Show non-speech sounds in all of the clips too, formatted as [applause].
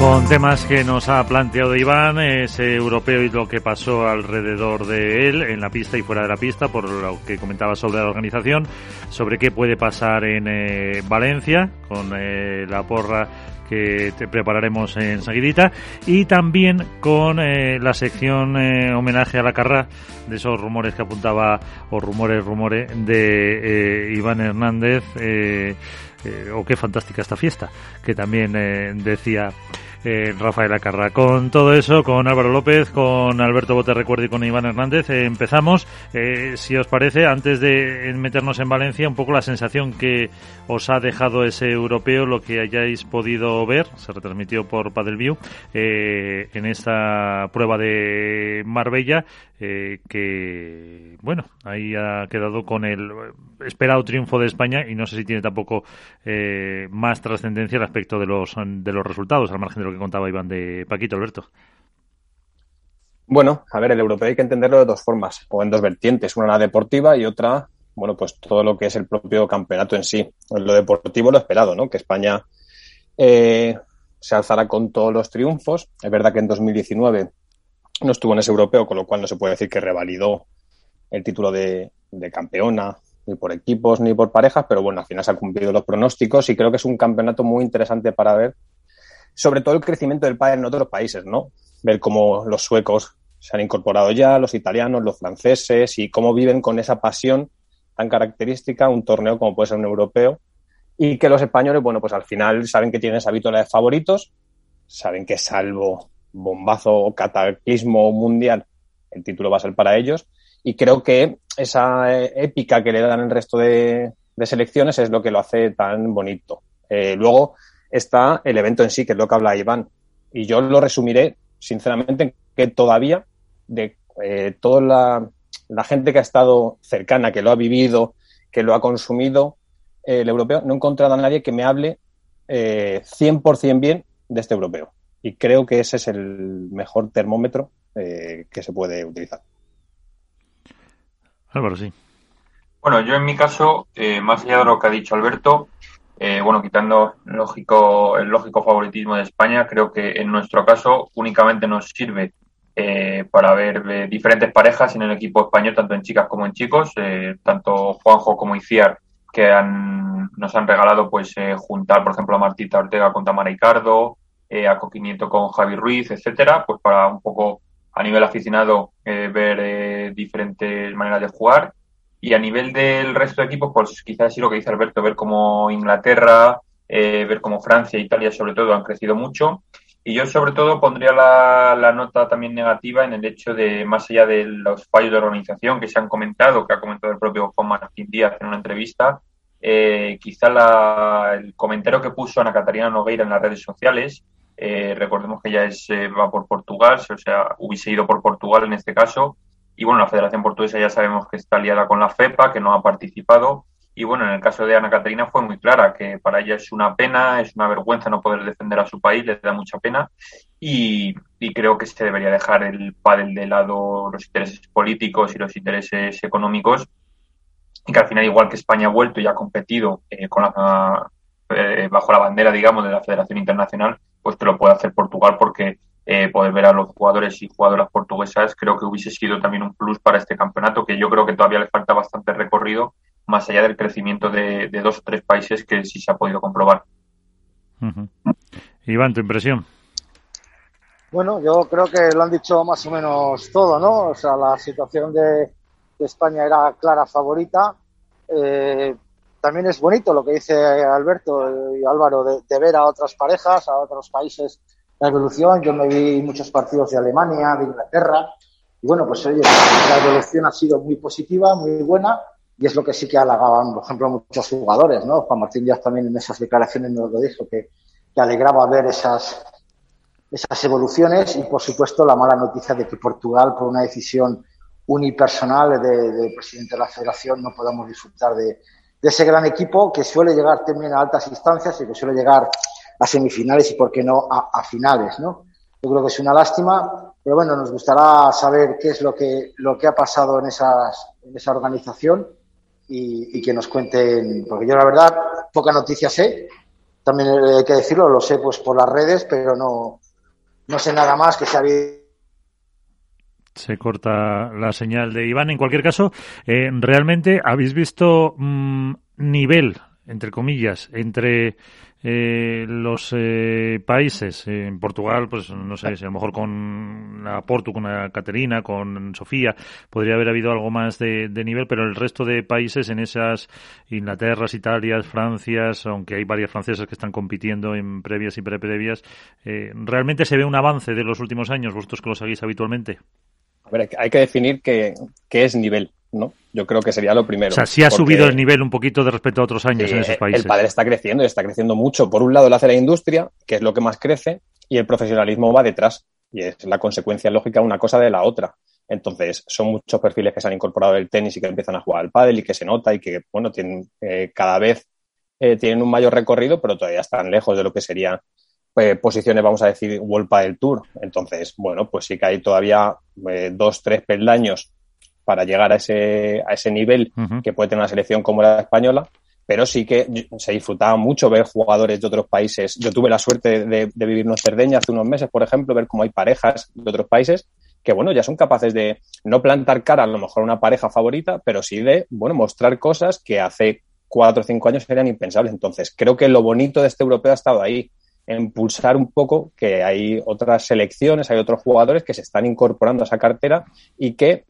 Con temas que nos ha planteado Iván, ese europeo y lo que pasó alrededor de él, en la pista y fuera de la pista, por lo que comentaba sobre la organización, sobre qué puede pasar en eh, Valencia, con eh, la porra que te prepararemos en Seguidita y también con eh, la sección homenaje a la carra de esos rumores que apuntaba o rumores rumores de Iván Hernández o qué fantástica esta fiesta que también decía eh, Rafael Acarra. Con todo eso, con Álvaro López, con Alberto Bote Recuerdo y con Iván Hernández, eh, empezamos. Eh, si os parece, antes de meternos en Valencia, un poco la sensación que os ha dejado ese europeo, lo que hayáis podido ver, se retransmitió por Padelview, eh, en esta prueba de Marbella, que, bueno, ahí ha quedado con el esperado triunfo de España y no sé si tiene tampoco más trascendencia respecto de los, de los resultados, al margen de que contaba Iván de Paquito, Alberto. Bueno, a ver, el europeo hay que entenderlo de dos formas, o en dos vertientes, una la deportiva y otra, bueno, pues todo lo que es el propio campeonato en sí. Lo deportivo lo esperado, ¿no? Que España eh, se alzara con todos los triunfos. Es verdad que en 2019 no estuvo en ese europeo, con lo cual no se puede decir que revalidó el título de, campeona, ni por equipos ni por parejas, pero bueno, al final se han cumplido los pronósticos y creo que es un campeonato muy interesante para ver, sobre todo el crecimiento del pádel en otros países, ¿no? Ver cómo los suecos se han incorporado ya, los italianos, los franceses y cómo viven con esa pasión tan característica un torneo como puede ser un europeo y que los españoles, bueno, pues al final saben que tienen esa vítola de favoritos, saben que salvo bombazo o cataclismo mundial, el título va a ser para ellos. Y creo que esa eh, épica que le dan el resto de, selecciones es lo que lo hace tan bonito. Eh, luego está el evento en sí, que es lo que habla Iván. Y yo lo resumiré, sinceramente, que todavía de eh, toda la, gente que ha estado cercana, que lo ha vivido, que lo ha consumido, el europeo, no he encontrado a nadie que me hable 100% bien de este europeo y creo que ese es el mejor termómetro eh, que se puede utilizar. Álvaro, sí. Bueno, yo en mi caso, eh, más allá de lo que ha dicho Alberto, eh, bueno, quitando lógico, el lógico favoritismo de España, creo que en nuestro caso únicamente nos sirve para ver diferentes parejas en el equipo español, tanto en chicas como en chicos, tanto Juanjo como Iciar, que han, nos han regalado pues juntar, por ejemplo, a Martita Ortega con Tamara Ricardo, eh, a Coquiniento con Javi Ruiz, etcétera, pues para un poco a nivel aficionado eh, ver eh, diferentes maneras de jugar. Y a nivel del resto de equipos, pues quizás sí lo que dice Alberto, ver cómo Inglaterra, ver cómo Francia e Italia sobre todo han crecido mucho. Y yo sobre todo pondría la, la, nota también negativa en el hecho de, más allá de los fallos de organización que se han comentado, que ha comentado el propio Juan Martín Díaz en una entrevista, quizá la, el comentario que puso Ana Catarina Nogueira en las redes sociales, eh, recordemos que ya es, eh, va por Portugal, o sea, hubiese ido por Portugal en este caso. Y bueno, la Federación Portuguesa ya sabemos que está aliada con la FEPA, que no ha participado. Y bueno, en el caso de Ana Caterina fue muy clara, que para ella es una pena, es una vergüenza no poder defender a su país, le da mucha pena. Y, creo que se debería dejar el pádel de lado los intereses políticos y los intereses económicos. Y que al final, igual que España ha vuelto y ha competido eh, con la, bajo la bandera, digamos, de la Federación Internacional, pues te lo puede hacer Portugal porque eh, poder ver a los jugadores y jugadoras portuguesas creo que hubiese sido también un plus para este campeonato que yo creo que todavía le falta bastante recorrido más allá del crecimiento de, dos o tres países que sí se ha podido comprobar. Iván, tu impresión. Bueno, yo creo que lo han dicho más o menos todo, ¿no? O sea, la situación de, España era clara favorita. Eh, también es bonito lo que dice Alberto y Álvaro de, ver a otras parejas, a otros países la evolución. Yo me vi muchos partidos de Alemania, de Inglaterra. Y bueno, pues oye, la evolución ha sido muy positiva, muy buena. Y es lo que sí que halagaban, por ejemplo, muchos jugadores, ¿no? Juan Martín Díaz también en esas declaraciones nos lo dijo, que, que alegraba ver esas, esas evoluciones y, por supuesto, la mala noticia de que Portugal, por una decisión unipersonal de, de, presidente de la federación no podamos disfrutar de, de, ese gran equipo que suele llegar también a altas instancias y que suele llegar a semifinales y, por qué no, a, finales, ¿no? Yo creo que es una lástima, pero bueno, nos gustará saber qué es lo que, lo que ha pasado en, esas, en esa organización y, y, que nos cuenten, porque yo la verdad poca noticia sé, también hay que decirlo, lo sé pues por las redes, pero no, no sé nada más que se ha se corta la señal de Iván. En cualquier caso, eh, realmente habéis visto mmm, nivel, entre comillas, entre eh, los eh, países. en Portugal, pues no sé, si a lo mejor con la Portu, con la Caterina, con Sofía, podría haber habido algo más de, de, nivel, pero el resto de países en esas Inglaterras, Italias, Francias, aunque hay varias francesas que están compitiendo en previas y preprevias, eh, ¿realmente se ve un avance de los últimos años, vosotros que lo seguís habitualmente? A ver, hay que definir qué, qué es nivel. ¿no? Yo creo que sería lo primero. O sea, sí ha subido el nivel un poquito de respecto a otros años sí, en esos países. El padre está creciendo y está creciendo mucho. Por un lado lo hace la industria, que es lo que más crece, y el profesionalismo va detrás. Y es la consecuencia lógica una cosa de la otra. Entonces, son muchos perfiles que se han incorporado del tenis y que empiezan a jugar al pádel y que se nota y que, bueno, tienen eh, cada vez eh, tienen un mayor recorrido, pero todavía están lejos de lo que serían eh, posiciones, vamos a decir, World Padel Tour. Entonces, bueno, pues sí que hay todavía eh, dos, tres peldaños para llegar a ese, a ese nivel uh -huh. que puede tener una selección como la española, pero sí que se disfrutaba mucho ver jugadores de otros países. Yo tuve la suerte de, de vivir en Cerdeña hace unos meses, por ejemplo, ver cómo hay parejas de otros países que, bueno, ya son capaces de no plantar cara a lo mejor a una pareja favorita, pero sí de, bueno, mostrar cosas que hace cuatro o cinco años eran impensables. Entonces, creo que lo bonito de este europeo ha estado ahí, en pulsar un poco que hay otras selecciones, hay otros jugadores que se están incorporando a esa cartera y que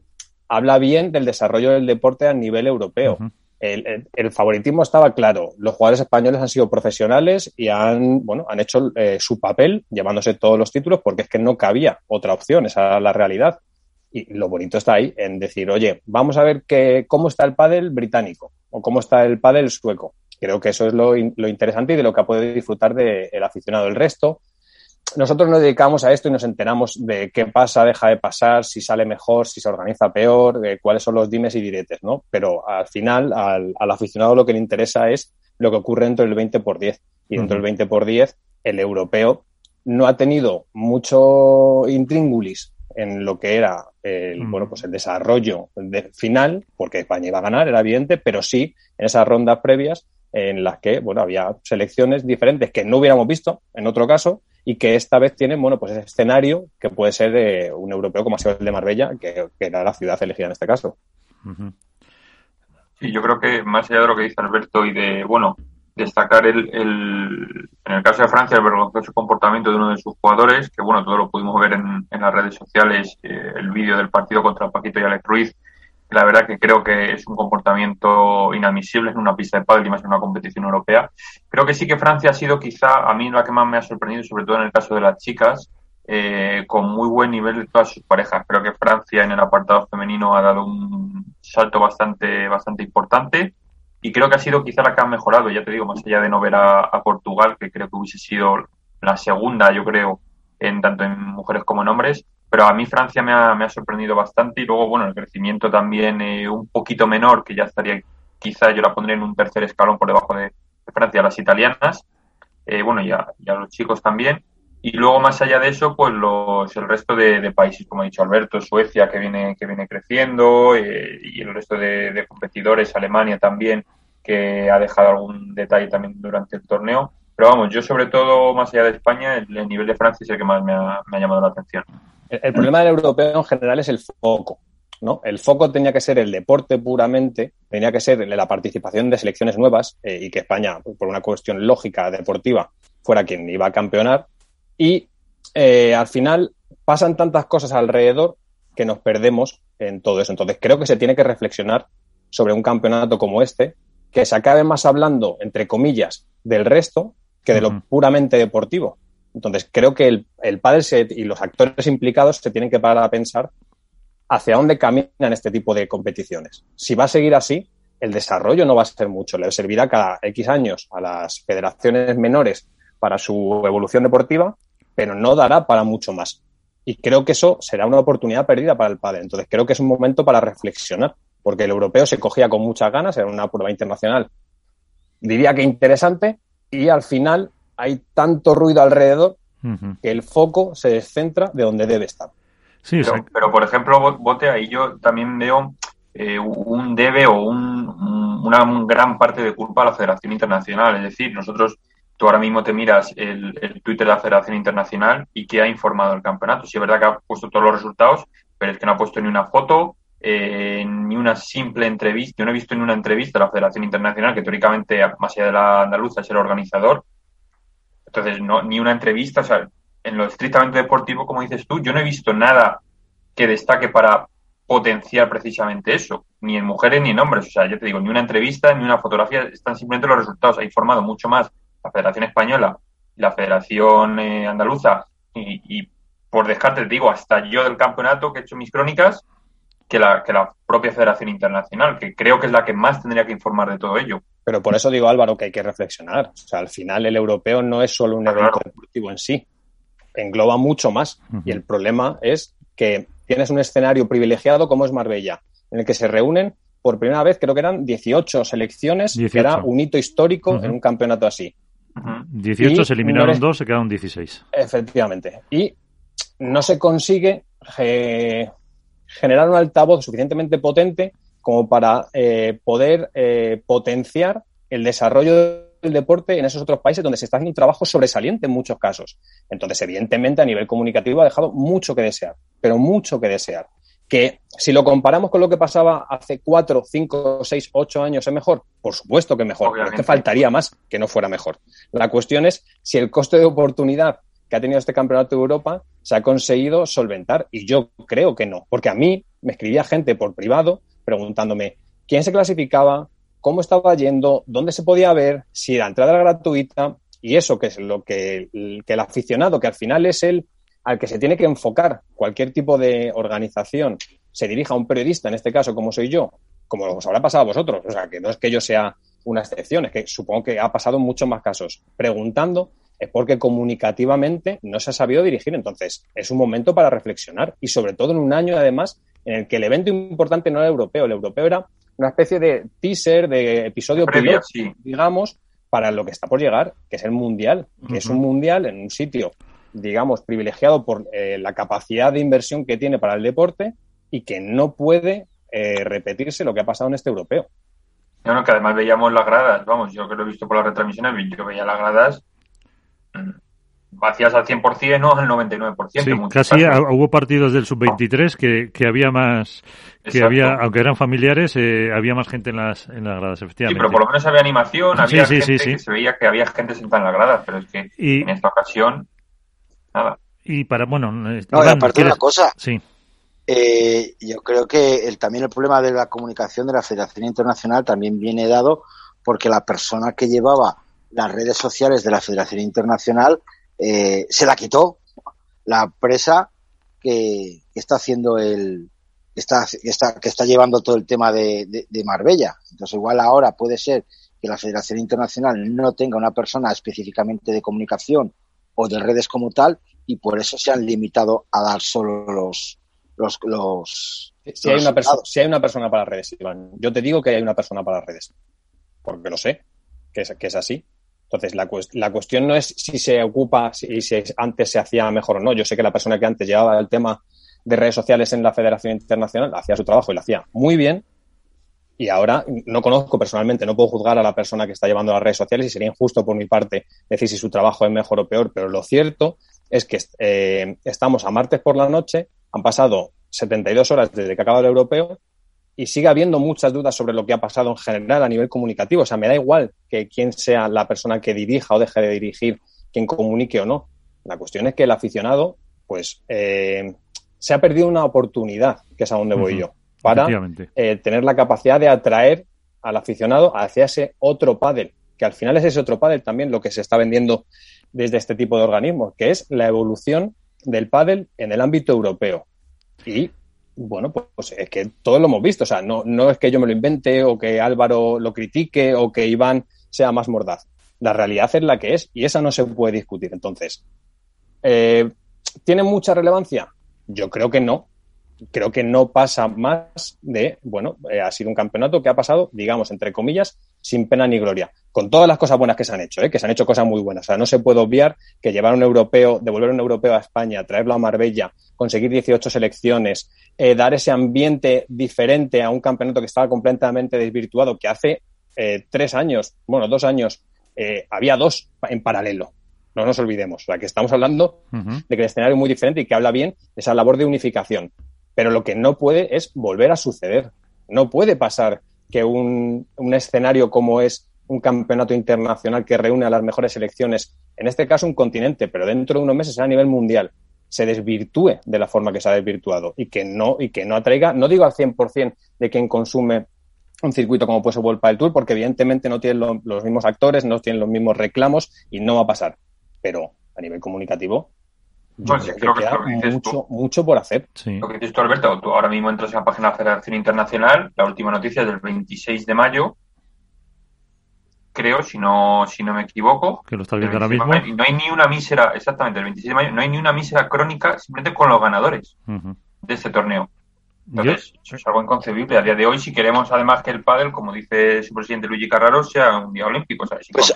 habla bien del desarrollo del deporte a nivel europeo. Uh -huh. el, el, el, favoritismo estaba claro. Los jugadores españoles han sido profesionales y han, bueno, han hecho eh, su papel llevándose todos los títulos porque es que no cabía otra opción, esa era la realidad. Y lo bonito está ahí en decir, oye, vamos a ver que, cómo está el pádel británico o cómo está el pádel sueco. Creo que eso es lo, lo interesante y de lo que ha podido disfrutar de aficionado. El resto, nosotros nos dedicamos a esto y nos enteramos de qué pasa, deja de pasar, si sale mejor, si se organiza peor, de cuáles son los dimes y diretes, ¿no? Pero al final, al, al aficionado lo que le interesa es lo que ocurre dentro del 20 por 10. Y dentro uh -huh. del 20 por 10, el europeo no ha tenido mucho intríngulis en lo que era el, mm. bueno, pues el desarrollo de final, porque España iba a ganar, era evidente, pero sí en esas rondas previas en las que, bueno, había selecciones diferentes que no hubiéramos visto en otro caso y que esta vez tienen, bueno, pues ese escenario que puede ser de un europeo como ha sido el de Marbella, que, que era la ciudad elegida en este caso. Uh -huh. Sí, yo creo que más allá de lo que dice Alberto y de, bueno, destacar el, el, en el caso de Francia el vergonzoso comportamiento de uno de sus jugadores, que bueno, todo lo pudimos ver en, en las redes sociales, eh, el vídeo del partido contra Paquito y Alex Ruiz, la verdad que creo que es un comportamiento inadmisible en una pista de pádel y más en una competición europea. Creo que sí que Francia ha sido quizá a mí la que más me ha sorprendido, sobre todo en el caso de las chicas, eh, con muy buen nivel de todas sus parejas. Creo que Francia en el apartado femenino ha dado un salto bastante, bastante importante y creo que ha sido quizá la que ha mejorado, ya te digo, más allá de no ver a, a Portugal, que creo que hubiese sido la segunda, yo creo, en tanto en mujeres como en hombres, pero a mí Francia me ha, me ha sorprendido bastante y luego, bueno, el crecimiento también eh, un poquito menor, que ya estaría, quizá yo la pondría en un tercer escalón por debajo de, Francia, las italianas, eh, bueno, ya, ya los chicos también, y luego más allá de eso, pues los, el resto de, países, como ha dicho Alberto, Suecia que viene, que viene creciendo, eh, y el resto de competidores, Alemania también, que ha dejado algún detalle también durante el torneo. Pero vamos, yo sobre todo, más allá de España, el, el nivel de Francia es el que más me ha, llamado la atención. El, el, problema del europeo en general es el foco. ¿no? El foco tenía que ser el deporte puramente, tenía que ser la participación de selecciones nuevas eh, y que España, por una cuestión lógica deportiva, fuera quien iba a campeonar. Y eh, al final pasan tantas cosas alrededor que nos perdemos en todo eso. Entonces creo que se tiene que reflexionar sobre un campeonato como este, que se acabe más hablando, entre comillas, del resto que de lo puramente deportivo. Entonces, creo que el, el padre set y los actores implicados se tienen que parar a pensar hacia dónde caminan este tipo de competiciones. Si va a seguir así, el desarrollo no va a ser mucho. Le servirá cada X años a las federaciones menores para su evolución deportiva, pero no dará para mucho más. Y creo que eso será una oportunidad perdida para el padre. Entonces creo que es un momento para reflexionar, porque el europeo se cogía con muchas ganas, era una prueba internacional, diría que interesante, y al final hay tanto ruido alrededor que el foco se descentra de donde debe estar. Sí, pero, pero, por ejemplo, Bote, ahí yo también veo eh, un debe o un, una gran parte de culpa a la Federación Internacional. Es decir, nosotros, tú ahora mismo te miras el, Twitter de la Federación Internacional y que ha informado el campeonato. Sí, es verdad que ha puesto todos los resultados, pero es que no ha puesto ni una foto, eh, ni una simple entrevista. Yo no he visto ni una entrevista a la Federación Internacional, que teóricamente, más allá de la andaluza, es el organizador. Entonces, no, ni una entrevista, o sea, en lo estrictamente deportivo, como dices tú, yo no he visto nada que destaque para potenciar precisamente eso, ni en mujeres ni en hombres. O sea, yo te digo, ni una entrevista ni una fotografía, están simplemente los resultados. Ha informado mucho más la Federación Española y la Federación eh, Andaluza y, por descarte, te digo, hasta yo del campeonato que he hecho mis crónicas, que la, que la propia Federación Internacional, que creo que es la que más tendría que informar de todo ello. Pero por eso digo, Álvaro, que hay que reflexionar. O sea, al final el europeo no es solo un evento deportivo en sí, engloba mucho más. Y el problema es que tienes un escenario privilegiado como es Marbella, en el que se reúnen por primera vez, creo que eran 18 selecciones, que era un hito histórico en un campeonato así. 18 se eliminaron dos, se quedaron 16. Efectivamente. Y no se consigue generar un altavoz suficientemente potente como para eh, poder eh, potenciar el desarrollo el deporte en esos otros países donde se está haciendo un trabajo sobresaliente en muchos casos. Entonces, evidentemente, a nivel comunicativo ha dejado mucho que desear, pero mucho que desear. Que si lo comparamos con lo que pasaba hace cuatro, cinco, seis, ocho años, ¿es mejor? Por supuesto que mejor, pero es que faltaría más que no fuera mejor. La cuestión es si el coste de oportunidad que ha tenido este campeonato de Europa se ha conseguido solventar. Y yo creo que no, porque a mí me escribía gente por privado preguntándome quién se clasificaba, cómo estaba yendo, dónde se podía ver, si la entrada era gratuita y eso que es lo que, el aficionado, que al final es el al que se tiene que enfocar cualquier tipo de organización, se dirija a un periodista, en este caso como soy yo, como os habrá pasado a vosotros, o sea, que no es que yo sea una excepción, es que supongo que ha pasado en muchos más casos, preguntando es porque comunicativamente no se ha sabido dirigir. Entonces, es un momento para reflexionar y sobre todo en un año, además, en el que el evento importante no era europeo, el europeo era una especie de teaser, de episodio piloto, digamos, para lo que está por llegar, que es el Mundial, que es un Mundial en un sitio, digamos, privilegiado por eh, la capacidad de inversión que tiene para el deporte y que no puede eh, repetirse lo que ha pasado en este europeo. No, que además veíamos las gradas, vamos, yo que lo he visto por las retransmisiones, yo veía las gradas vacías al 100%, no al 99%. Sí, casi hubo partidos del sub-23 que, que había más, que había, aunque eran familiares, eh, había más gente en las, en las gradas, efectivamente. Sí, pero por lo menos había animación, había gente que se veía que había gente sentada en las gradas, pero es que en esta ocasión, nada. Y para, bueno, eh, no, aparte de una cosa. Sí. Eh, yo creo que el, también el problema de la comunicación de la Federación Internacional también viene dado porque la persona que llevaba las redes sociales de la Federación Internacional eh, se la quitó la empresa que, está haciendo el está, está, que está llevando todo el tema de, de, Marbella. Entonces, igual ahora puede ser que la Federación Internacional no tenga una persona específicamente de comunicación o de redes como tal y por eso se han limitado a dar solo los los, los si hay una persona si hay una persona para redes Iván yo te digo que hay una persona para redes porque lo sé que es, que es así entonces, la, la, cuestión no es si se ocupa, si, si, antes se hacía mejor o no. Yo sé que la persona que antes llevaba el tema de redes sociales en la Federación Internacional hacía su trabajo y lo hacía muy bien. Y ahora no conozco personalmente, no puedo juzgar a la persona que está llevando las redes sociales y sería injusto por mi parte decir si su trabajo es mejor o peor. Pero lo cierto es que eh, estamos a martes por la noche, han pasado 72 horas desde que acaba el europeo y sigue habiendo muchas dudas sobre lo que ha pasado en general a nivel comunicativo. O sea, me da igual que quién sea la persona que dirija o deje de dirigir, quien comunique o no. La cuestión es que el aficionado, pues, eh, se ha perdido una oportunidad, que es a donde voy yo, para eh, tener la capacidad de atraer al aficionado hacia ese otro pádel, que al final es ese otro pádel también lo que se está vendiendo desde este tipo de organismos, que es la evolución del pádel en el ámbito europeo. Y bueno, pues, pues, es que todos lo hemos visto. O sea, no, no es que yo me lo invente o que Álvaro lo critique o que Iván sea más mordaz. La realidad es la que es y esa no se puede discutir. Entonces, eh, ¿Tiene mucha relevancia? Yo creo que no. Creo que no pasa más de, bueno, eh, ha sido un campeonato que ha pasado, digamos, entre comillas, sin pena ni gloria. Con todas las cosas buenas que se han hecho, ¿eh? que se han hecho cosas muy buenas. O sea, no se puede obviar que llevar un europeo, devolver un europeo a España, traerlo a Marbella, conseguir 18 selecciones, eh, dar ese ambiente diferente a un campeonato que estaba completamente desvirtuado, que hace tres años, bueno, dos años, había dos en paralelo. No nos olvidemos. O sea, que estamos hablando de que el escenario es muy diferente y que habla bien de esa labor de unificación. Pero lo que no puede es volver a suceder. No puede pasar que un, un escenario como es un campeonato internacional que reúne a las mejores selecciones, en este caso un continente, pero dentro de unos meses a nivel mundial, se desvirtúe de la forma que se ha desvirtuado y que no, y que no atraiga, no digo al 100% de quien consume un circuito como puede ser World del Tour, porque evidentemente no tienen los mismos actores, no tienen los mismos reclamos y no va a pasar. Pero a nivel comunicativo, yo creo, que, queda mucho, mucho por hacer. Lo que dices tú, Alberto, tú ahora mismo entras en la página de la Federación Internacional, la última noticia es del 26 de mayo, creo, si no, si no me equivoco. Que lo está viendo ahora mismo. no hay ni una mísera, exactamente, el 26 de mayo, no hay ni una mísera crónica simplemente con los ganadores de este torneo. Entonces, eso es algo inconcebible. A día de hoy, si queremos además que el pádel, como dice su presidente Luigi Carraro, sea un día olímpico. O sea, pues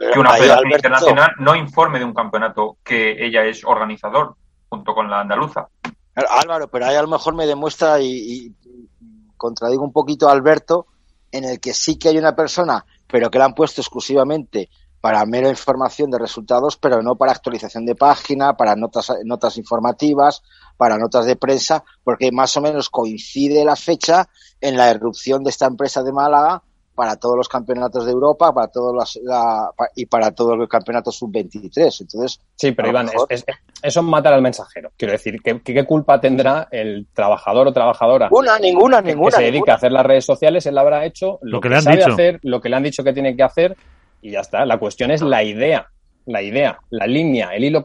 que una federación internacional no informe de un campeonato que ella es organizador, junto con la andaluza. Álvaro, pero ahí a lo mejor me demuestra y, y contradigo un poquito a Alberto, en el que sí que hay una persona, pero que la han puesto exclusivamente para mera información de resultados, pero no para actualización de página, para notas, notas informativas, para notas de prensa, porque más o menos coincide la fecha en la erupción de esta empresa de Málaga para todos los campeonatos de Europa para todos los, y para todos los campeonatos sub-23. Entonces, sí, pero Iván, eso es matar al mensajero. Quiero decir, ¿qué, ¿qué, culpa tendrá el trabajador o trabajadora? Una, ninguna, ninguna. Que se dedica a hacer las redes sociales, él habrá hecho lo, que, le han dicho. hacer, lo que le han dicho que tiene que hacer y ya está. La cuestión es la idea, la idea, la línea, el hilo,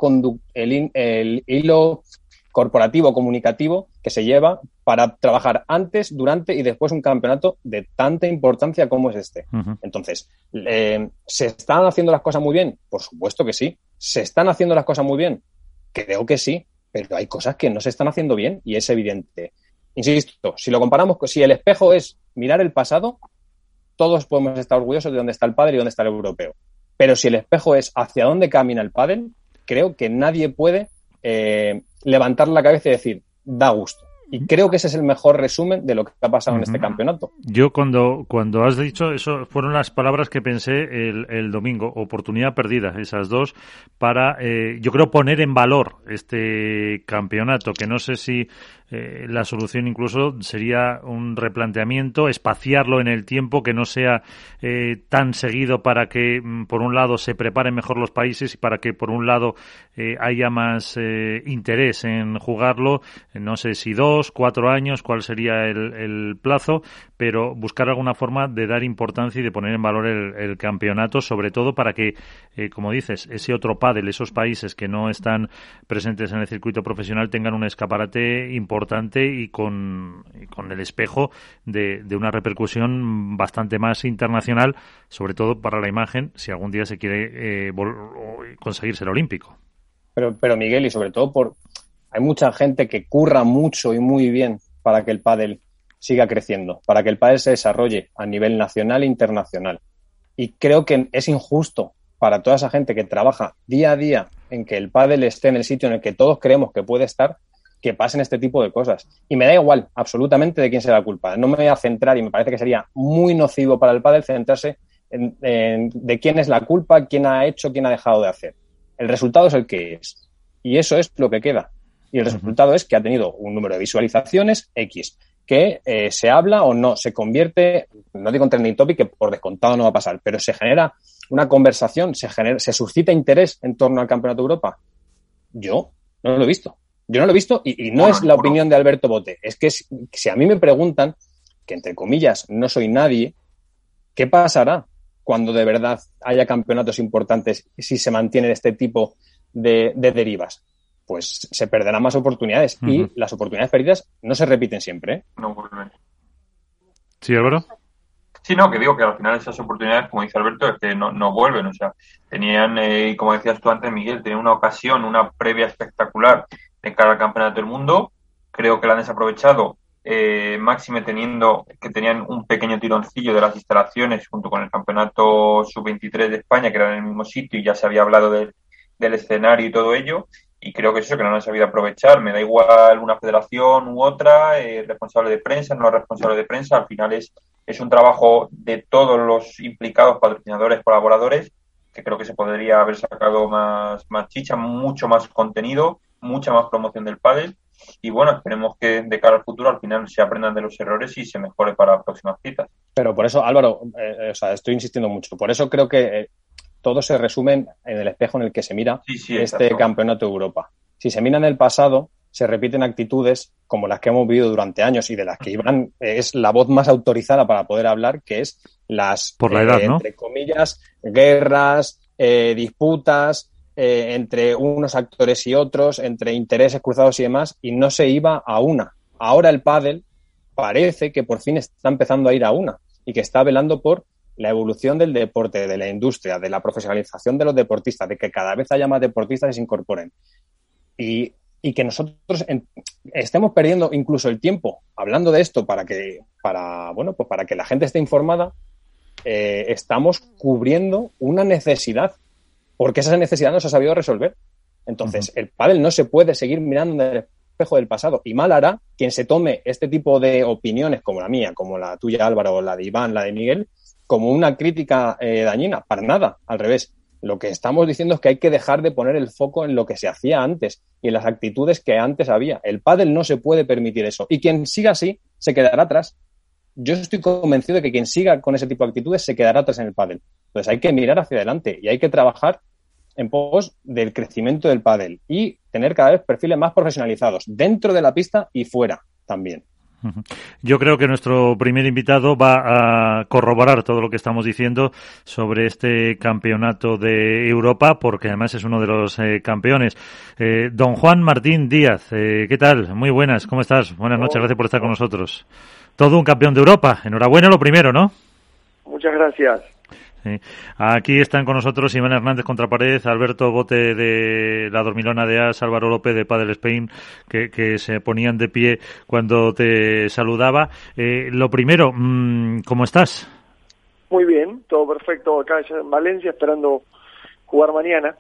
el, el hilo corporativo, comunicativo que se lleva para trabajar antes, durante y después un campeonato de tanta importancia como es este. Entonces, eh, ¿se están haciendo las cosas muy bien? Por supuesto que sí. ¿Se están haciendo las cosas muy bien? Creo que sí, pero hay cosas que no se están haciendo bien y es evidente. Insisto, si lo comparamos, si el espejo es mirar el pasado, todos podemos estar orgullosos de dónde está el padre y dónde está el europeo. Pero si el espejo es hacia dónde camina el pádel, creo que nadie puede eh, levantar la cabeza y decir, da gusto. Y creo que ese es el mejor resumen de lo que ha pasado en este campeonato. Yo cuando, cuando has dicho eso, fueron las palabras que pensé el, el domingo, oportunidad perdida, esas dos, para, eh, yo creo, poner en valor este campeonato, que no sé si eh, la solución incluso sería un replanteamiento, espaciarlo en el tiempo, que no sea eh, tan seguido para que, mm, por un lado, se preparen mejor los países y para que, por un lado, eh, haya más interés en jugarlo. No sé si dos, cuatro años, cuál sería el, plazo, pero buscar alguna forma de dar importancia y de poner en valor el, campeonato, sobre todo para que, como dices, ese otro pádel, esos países que no están presentes en el circuito profesional tengan un escaparate importante y con, con el espejo de, de, una repercusión bastante más internacional, sobre todo para la imagen, si algún día se quiere eh, conseguir ser olímpico. Pero, pero Miguel, y sobre todo por hay mucha gente que curra mucho y muy bien para que el pádel siga creciendo, para que el pádel se desarrolle a nivel nacional e internacional. Y creo que es injusto para toda esa gente que trabaja día a día en que el pádel esté en el sitio en el que todos creemos que puede estar, que pasen este tipo de cosas. Y me da igual absolutamente de quién sea la culpa. No me voy a centrar y me parece que sería muy nocivo para el padre centrarse en, de quién es la culpa, quién ha hecho, quién ha dejado de hacer. El resultado es el que es. Y eso es lo que queda. Y el resultado es que ha tenido un número de visualizaciones X, que eh, se habla o no, se convierte, no digo en trending topic, que por descontado no va a pasar, pero se genera una conversación, se, genera, se suscita interés en torno al Campeonato de Europa. Yo no lo he visto. Yo no lo he visto y, no es la opinión de Alberto Bote. Es que si, a mí me preguntan, que entre comillas no soy nadie, ¿qué pasará cuando de verdad haya campeonatos importantes si se mantiene este tipo de, derivas? Pues se perderán más oportunidades y las oportunidades perdidas no se repiten siempre. ¿eh? ¿Sí, Álvaro? Sí, no, que digo que al final esas oportunidades, como dice Alberto, es que no, no vuelven. O sea, tenían, eh, como decías tú antes, Miguel, tenían una ocasión, una previa espectacular de cara al Campeonato del Mundo. Creo que la han desaprovechado, eh, máxime teniendo que tenían un pequeño tironcillo de las instalaciones junto con el Campeonato Sub-23 de España, que era en el mismo sitio y ya se había hablado del, del escenario y todo ello y creo que es eso que no han sabido aprovechar. Me da igual una federación u otra, eh, responsable de prensa, no responsable de prensa, al final es, es un trabajo de todos los implicados, patrocinadores, colaboradores, que creo que se podría haber sacado más, más chicha, mucho más contenido, mucha más promoción del pádel y bueno, esperemos que de cara al futuro al final se aprendan de los errores y se mejore para próximas citas. Pero por eso, Álvaro, eh, o sea, estoy insistiendo mucho, por eso creo que eh, todo se resume en el espejo en el que se mira este campeonato de Europa. Si se mira en el pasado, se repiten actitudes como las que hemos vivido durante años y de las que Iván es la voz más autorizada para poder hablar, que es las, Por la edad, eh, entre comillas, guerras, eh, disputas eh, entre unos actores y otros, entre intereses cruzados y demás, y no se iba a una. Ahora el pádel parece que por fin está empezando a ir a una y que está velando por la evolución del deporte, de la industria, de la profesionalización de los deportistas, de que cada vez haya más deportistas que se incorporen. Y, que nosotros estemos perdiendo incluso el tiempo hablando de esto para que, para, bueno, pues para que la gente esté informada, eh, estamos cubriendo una necesidad, porque esa necesidad no se ha sabido resolver. Entonces, el pádel no se puede seguir mirando en el espejo del pasado. Y mal hará quien se tome este tipo de opiniones, como la mía, como la tuya, Álvaro, la de Iván, la de Miguel, como una crítica eh, dañina, para nada, al revés. Lo que estamos diciendo es que hay que dejar de poner el foco en lo que se hacía antes y en las actitudes que antes había. El pádel no se puede permitir eso. Y quien siga así se quedará atrás. Yo estoy convencido de que quien siga con ese tipo de actitudes se quedará atrás en el pádel. Entonces hay que mirar hacia adelante y hay que trabajar en pos del crecimiento del pádel y tener cada vez perfiles más profesionalizados dentro de la pista y fuera también. Yo creo que nuestro primer invitado va a corroborar todo lo que estamos diciendo sobre este campeonato de Europa, porque además es uno de los eh, campeones. Eh, don Juan Martín Díaz, eh, ¿qué tal? Muy buenas, ¿cómo estás? Buenas noches, gracias por estar con nosotros. Todo un campeón de Europa. Enhorabuena lo primero, ¿no? Muchas gracias. Aquí están con nosotros Iván Hernández Contrapared, Alberto Bote de la Dormilona de As, Álvaro López de Padel Spain, que, se ponían de pie cuando te saludaba. Eh, lo primero, mm, ¿cómo estás? Muy bien, todo perfecto acá en Valencia, esperando jugar mañana.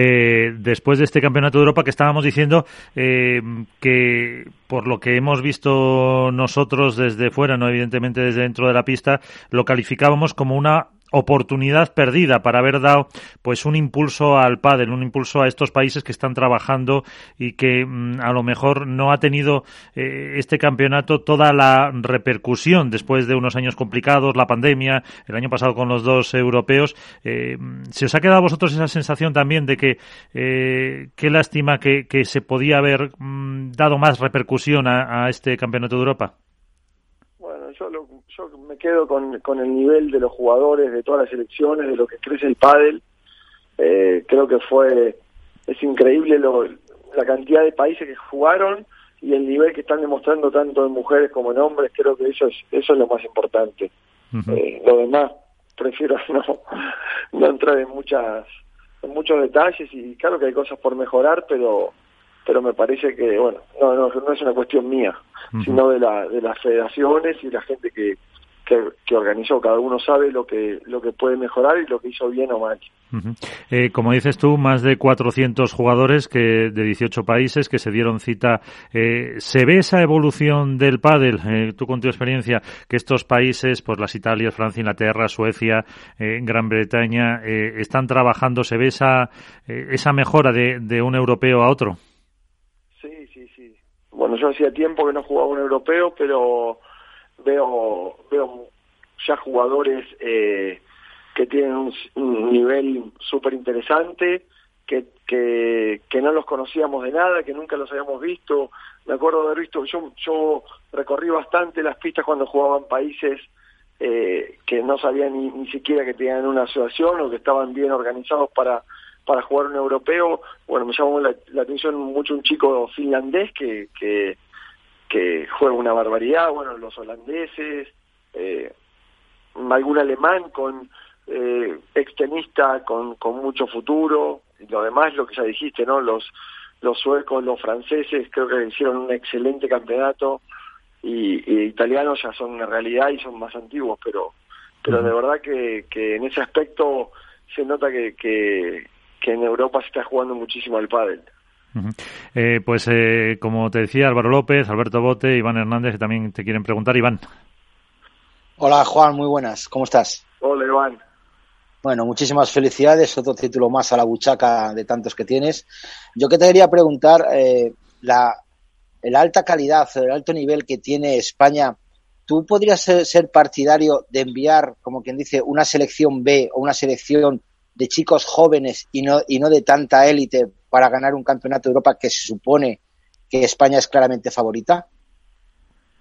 Eh, después de este Campeonato de Europa que estábamos diciendo eh, que por lo que hemos visto nosotros desde fuera, no evidentemente desde dentro de la pista, lo calificábamos como una oportunidad perdida para haber dado pues un impulso al pádel, un impulso a estos países que están trabajando y que mm, a lo mejor no ha tenido eh, este campeonato toda la repercusión después de unos años complicados, la pandemia, el año pasado con los dos europeos. Eh, ¿Se os ha quedado a vosotros esa sensación también de que eh, qué lástima que, se podía haber mm, dado más repercusión a este campeonato de Europa? Yo, yo me quedo con, con el nivel de los jugadores, de todas las selecciones, de lo que crece el pádel. Eh, creo que fue, es increíble lo, la cantidad de países que jugaron y el nivel que están demostrando tanto en mujeres como en hombres, creo que eso es, eso es lo más importante. eh, lo demás, prefiero [laughs] no, no entrar en muchas en muchos detalles y claro que hay cosas por mejorar, pero pero me parece que, bueno, no, no, no es una cuestión mía, sino de, la, de las federaciones y la gente que, que, organizó. Cada uno sabe lo que, lo que puede mejorar y lo que hizo bien o mal. Eh, como dices tú, más de 400 jugadores que de 18 países que se dieron cita. Eh, ¿Se ve esa evolución del pádel? Eh, tú con tu experiencia, que estos países, pues las Italias, Francia, Inglaterra, Suecia, Gran Bretaña, están trabajando. ¿Se ve esa, esa mejora de, de un europeo a otro? Bueno, yo hacía tiempo que no jugaba un europeo, pero veo veo ya jugadores eh, que tienen un, nivel súper interesante, que, que, no los conocíamos de nada, que nunca los habíamos visto. Me acuerdo de haber visto, yo, yo recorrí bastante las pistas cuando jugaban países eh, que no sabían ni, ni siquiera que tenían una asociación o que estaban bien organizados para para jugar un europeo, bueno, me llamó la, atención mucho un chico finlandés que, que, que juega una barbaridad, bueno, los holandeses, eh, algún alemán con eh, extenista con, con mucho futuro, y lo demás, lo que ya dijiste, ¿no? Los, los suecos, los franceses, creo que hicieron un excelente campeonato, y, y italianos ya son una realidad y son más antiguos, pero pero de verdad que, que en ese aspecto se nota que, que, que en Europa se está jugando muchísimo al pádel. eh, pues eh, como te decía Álvaro López, Alberto Bote, Iván Hernández que también te quieren preguntar. Iván. Hola Juan, muy buenas. ¿Cómo estás? Hola Iván. Bueno, muchísimas felicidades. Otro título más a la buchaca de tantos que tienes. Yo que te quería preguntar, eh, la, la alta calidad, el alto nivel que tiene España, ¿tú podrías ser, ser, partidario de enviar, como quien dice, una selección B o una selección de chicos jóvenes y no, y no de tanta élite para ganar un campeonato de Europa que se supone que España es claramente favorita?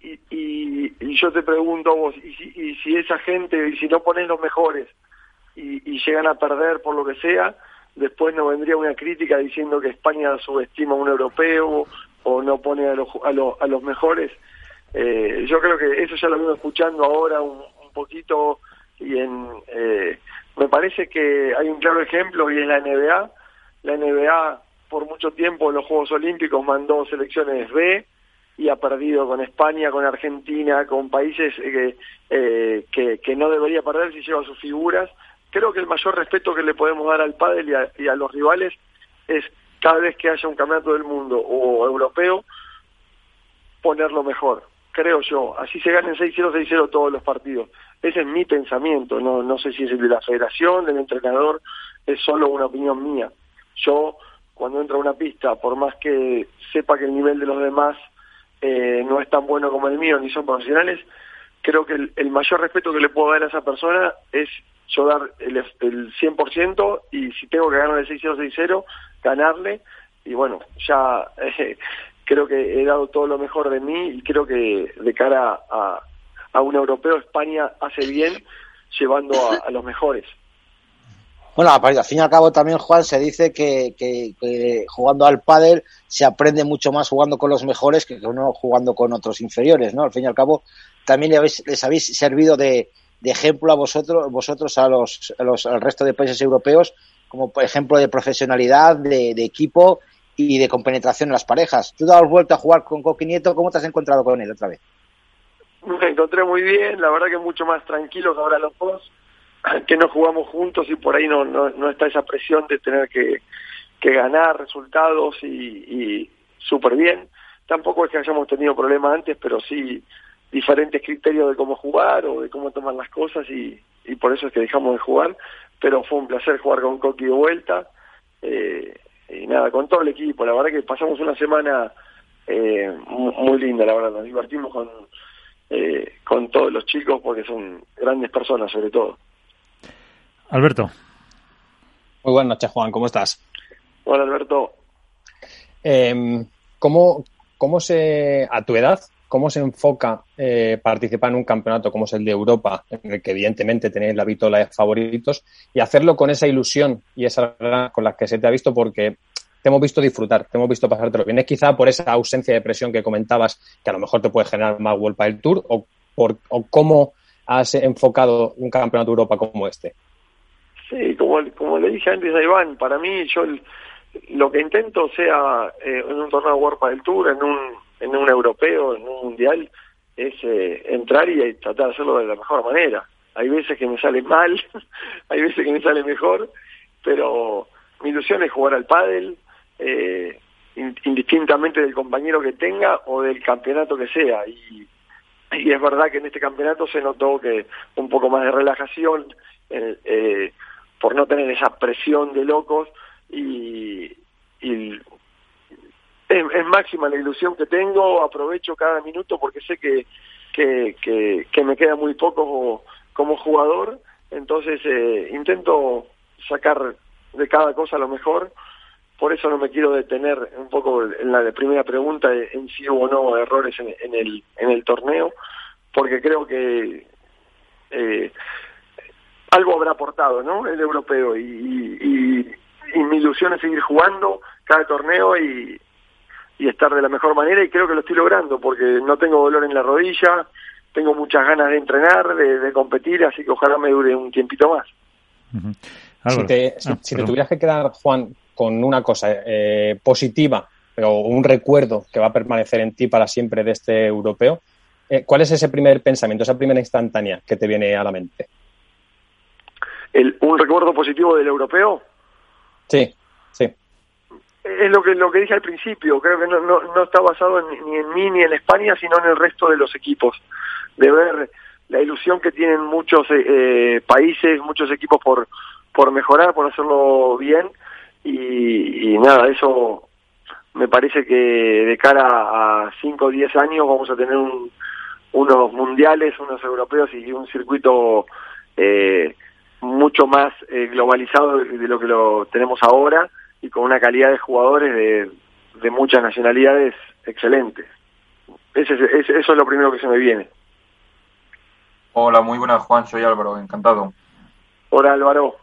Y, y, y yo te pregunto vos, ¿y si, y si esa gente, y si no pones los mejores y, y llegan a perder por lo que sea, después no vendría una crítica diciendo que España subestima a un europeo o no pone a los, a los, a los mejores? Eh, yo creo que eso ya lo vengo escuchando ahora un, un poquito y en eh, me parece que hay un claro ejemplo y es la NBA. La NBA por mucho tiempo en los Juegos Olímpicos mandó selecciones B y ha perdido con España, con Argentina, con países eh, eh, que, que no debería perder si lleva sus figuras. Creo que el mayor respeto que le podemos dar al pádel y a, y a los rivales es cada vez que haya un campeonato del mundo o europeo ponerlo mejor creo yo. Así se ganen 6-0, 6-0 todos los partidos. Ese es mi pensamiento, no, no sé si es el de la federación, del entrenador, es solo una opinión mía. Yo, cuando entro a una pista, por más que sepa que el nivel de los demás eh, no es tan bueno como el mío, ni son profesionales, creo que el, mayor respeto que le puedo dar a esa persona es yo dar el, el 100% y si tengo que ganar el 6-0, 6-0, ganarle. Y bueno, ya [laughs] creo que he dado todo lo mejor de mí y creo que de cara a, a un europeo España hace bien llevando a, los mejores. Bueno, al fin y al cabo también, Juan, se dice que, que, jugando al pádel se aprende mucho más jugando con los mejores que no jugando con otros inferiores, ¿no? Al fin y al cabo, también les habéis, les habéis servido de, ejemplo a vosotros, vosotros a los, a los, al resto de países europeos, como ejemplo de profesionalidad, de, de equipo y de compenetración en las parejas. Tú has vuelto a jugar con Coqui Nieto, ¿cómo te has encontrado con él otra vez? [laughs] Me encontré muy bien, la verdad que mucho más tranquilo que ahora los dos, [clears throat] que no jugamos juntos y por ahí no, no, no está esa presión de tener que, que ganar resultados y, y súper bien. Tampoco es que hayamos tenido problemas antes, pero sí diferentes criterios de cómo jugar o de cómo tomar las cosas y, y por eso es que dejamos de jugar. Pero fue un placer jugar con Coqui de vuelta. Eh, y nada, con todo el equipo. La verdad que pasamos una semana eh, muy linda, la verdad. Nos divertimos con, eh, con todos los chicos porque son grandes personas, sobre todo. Alberto. Muy buenas noches, Juan. ¿Cómo estás? Hola, Alberto. Eh, ¿cómo, ¿Cómo se, a tu edad, cómo se enfoca eh, participar en un campeonato como es el de Europa, en el que evidentemente tenéis la vitola de favoritos, y hacerlo con esa ilusión y esa ganas con las que se te ha visto, porque te hemos visto disfrutar, te hemos visto pasártelo bien. Es quizá por esa ausencia de presión que comentabas, que a lo mejor te puede generar más World del Tour, o, por, o cómo has enfocado un campeonato de Europa como este. Sí, como, como le dije antes a Iván, para mí yo el, lo que intento sea eh, en un torneo de World del Tour, en un en un europeo, en un mundial, es eh, entrar y tratar de hacerlo de la mejor manera. Hay veces que me sale mal, [laughs] hay veces que me sale mejor, pero mi ilusión es jugar al pádel, eh, indistintamente del compañero que tenga o del campeonato que sea. Y, es verdad que en este campeonato se notó que un poco más de relajación, eh, por no tener esa presión de locos y, es, es, máxima la ilusión que tengo, aprovecho cada minuto porque sé que, que, que, me queda muy poco como, como jugador, entonces eh, intento sacar de cada cosa lo mejor, por eso no me quiero detener un poco en la primera pregunta en si hubo o no errores en, en, el, en el torneo, porque creo que eh, algo habrá aportado, ¿no? El europeo y, y, y mi ilusión es seguir jugando cada torneo y, y estar de la mejor manera y creo que lo estoy logrando porque no tengo dolor en la rodilla, tengo muchas ganas de entrenar, de, competir, así que ojalá me dure un tiempito más. Si te, ah, tuvieras que quedar, Juan, con una cosa eh, positiva o un recuerdo que va a permanecer en ti para siempre de este europeo, eh, ¿cuál es ese primer pensamiento, esa primera instantánea que te viene a la mente? ¿Un recuerdo positivo del europeo? Sí, sí. Es lo que, lo que dije al principio, creo que no, no, está basado ni en mí ni en España, sino en el resto de los equipos. De ver la ilusión que tienen muchos eh, eh, países, muchos equipos por, por mejorar, por hacerlo bien. Y, y nada, eso me parece que de cara a 5 o 10 años vamos a tener unos mundiales, unos europeos y un circuito eh, mucho más eh, globalizado de, lo que lo tenemos ahora y con una calidad de jugadores de, de muchas nacionalidades excelentes. Ese, ese, eso es lo primero que se me viene. Hola, muy buenas Juan, soy Álvaro, encantado. Hola Álvaro.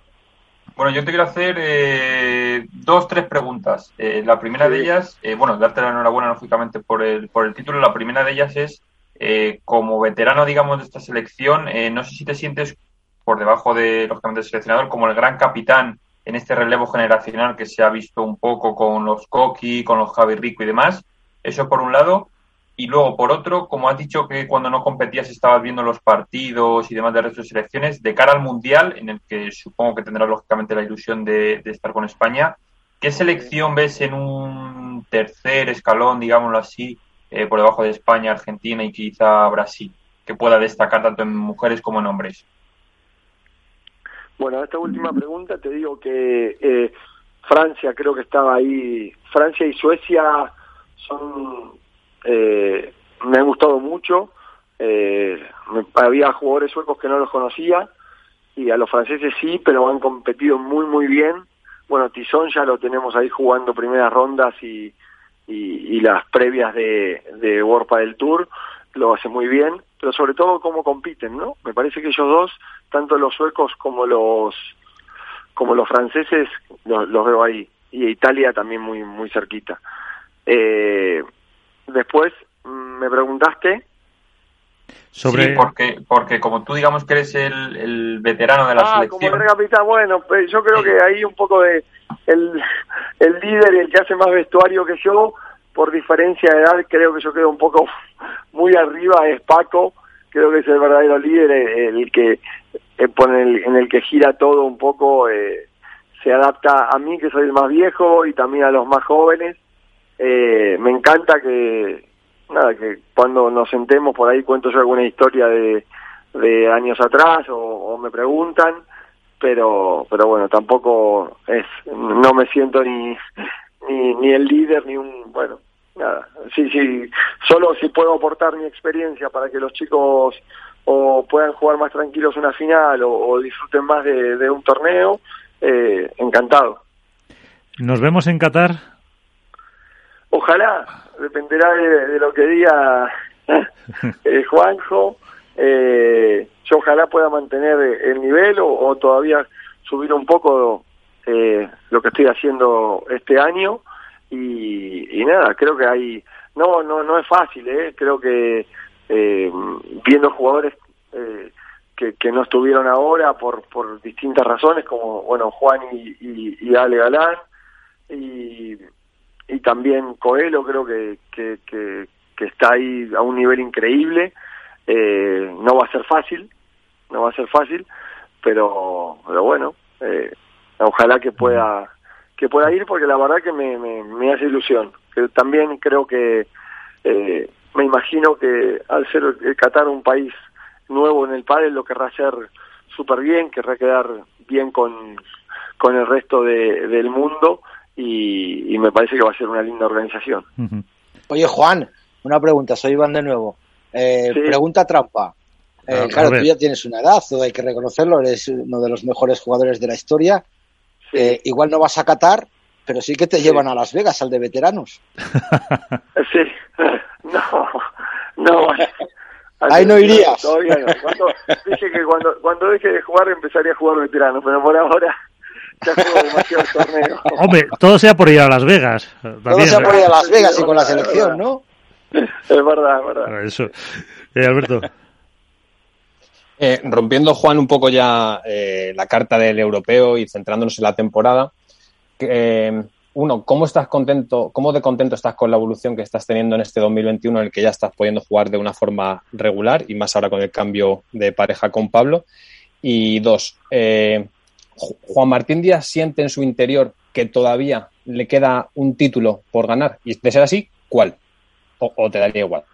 Bueno, yo te quiero hacer eh, dos, tres preguntas. Eh, la primera de ellas, eh, bueno, darte la enhorabuena, lógicamente, por el, por el título. La primera de ellas es, como veterano, digamos, de esta selección, no sé si te sientes por debajo de, lógicamente, del seleccionador, como el gran capitán en este relevo generacional que se ha visto un poco con los Coqui, con los Javi Rico y demás. Eso por un lado. Y luego, por otro, como has dicho que cuando no competías estabas viendo los partidos y demás de resto de selecciones, de cara al Mundial, en el que supongo que tendrás lógicamente la ilusión de, estar con España, ¿qué selección ves en un tercer escalón, digámoslo así, eh, por debajo de España, Argentina y quizá Brasil, que pueda destacar tanto en mujeres como en hombres? Bueno, a esta última pregunta te digo que eh, Francia creo que estaba ahí, Francia y Suecia son eh, me han gustado mucho. Eh, había jugadores suecos que no los conocía y a los franceses sí, pero han competido muy, muy bien. Bueno, Tizón ya lo tenemos ahí jugando primeras rondas y, y, las previas de, de del Tour, lo hace muy bien, pero sobre todo cómo compiten, ¿no? Me parece que ellos dos, tanto los suecos como los como los franceses, los, los veo ahí. Y Italia también muy muy cerquita. Eh, Después mm, me preguntaste. Sobre... Sí, porque, porque como tú digamos que eres el, el veterano de la ah, selección... como el capitán, bueno, pues yo creo que ahí un poco de el, el líder y el que hace más vestuario que yo, por diferencia de edad, creo que yo quedo un poco [laughs] muy arriba, es Paco, creo que es el verdadero líder, el, que eh, pone en el que gira todo un poco, eh, se adapta a mí que soy el más viejo y también a los más jóvenes eh, me encanta que, nada, que cuando nos sentemos por ahí cuento yo alguna historia de, de años atrás o, me preguntan, pero, pero bueno, tampoco es, no me siento ni, ni, ni el líder ni un, bueno, nada, sí, sí, solo si puedo aportar mi experiencia para que los chicos o puedan jugar más tranquilos una final o, disfruten más de, un torneo, eh, encantado. ¿Nos vemos en Qatar? Ojalá, dependerá de, lo que diga [laughs] eh, Juanjo. Eh, yo ojalá pueda mantener el nivel o, todavía subir un poco eh, lo que estoy haciendo este año. Y, nada, creo que hay. No, no, no es fácil, ¿eh? Creo que eh, viendo jugadores que, que no estuvieron ahora por, por distintas razones, como bueno Juan y, y, y Ale Galán, y y también Coelho creo que, que, está ahí a un nivel increíble. Eh, no va a ser fácil, no va a ser fácil, pero, pero bueno, eh, ojalá que pueda que pueda ir porque la verdad que me, me, hace ilusión. Que también creo que eh, me imagino que al ser el Qatar un país nuevo en el pádel lo querrá hacer súper bien, querrá quedar bien con, con el resto de, del mundo y, me parece que va a ser una linda organización. Oye, Juan, una pregunta, soy Iván de nuevo. Eh, Pregunta trampa. Eh, claro, tú ya tienes una edad, hay que reconocerlo, eres uno de los mejores jugadores de la historia. Eh, igual no vas a Qatar, pero sí que te llevan a Las Vegas, al de veteranos. [laughs] sí, [laughs] no, no. [laughs] Ahí no irías. Todavía no. Cuando, dije que cuando, cuando deje de jugar empezaría a jugar veteranos, pero por ahora [laughs] Hombre, todo sea por ir a Las Vegas. todo sea por ir a Las Vegas y con la selección, ¿no? Es verdad, es verdad. Eso. Eh, Alberto. Eh, rompiendo, Juan, un poco ya eh, la carta del europeo y centrándonos en la temporada, eh, uno, ¿cómo estás contento, cómo de contento estás con la evolución que estás teniendo en este 2021 en el que ya estás pudiendo jugar de una forma regular y más ahora con el cambio de pareja con Pablo? Y dos, Juan Martín Díaz siente en su interior que todavía le queda un título por ganar y de ser así, ¿cuál? ¿O, te daría igual?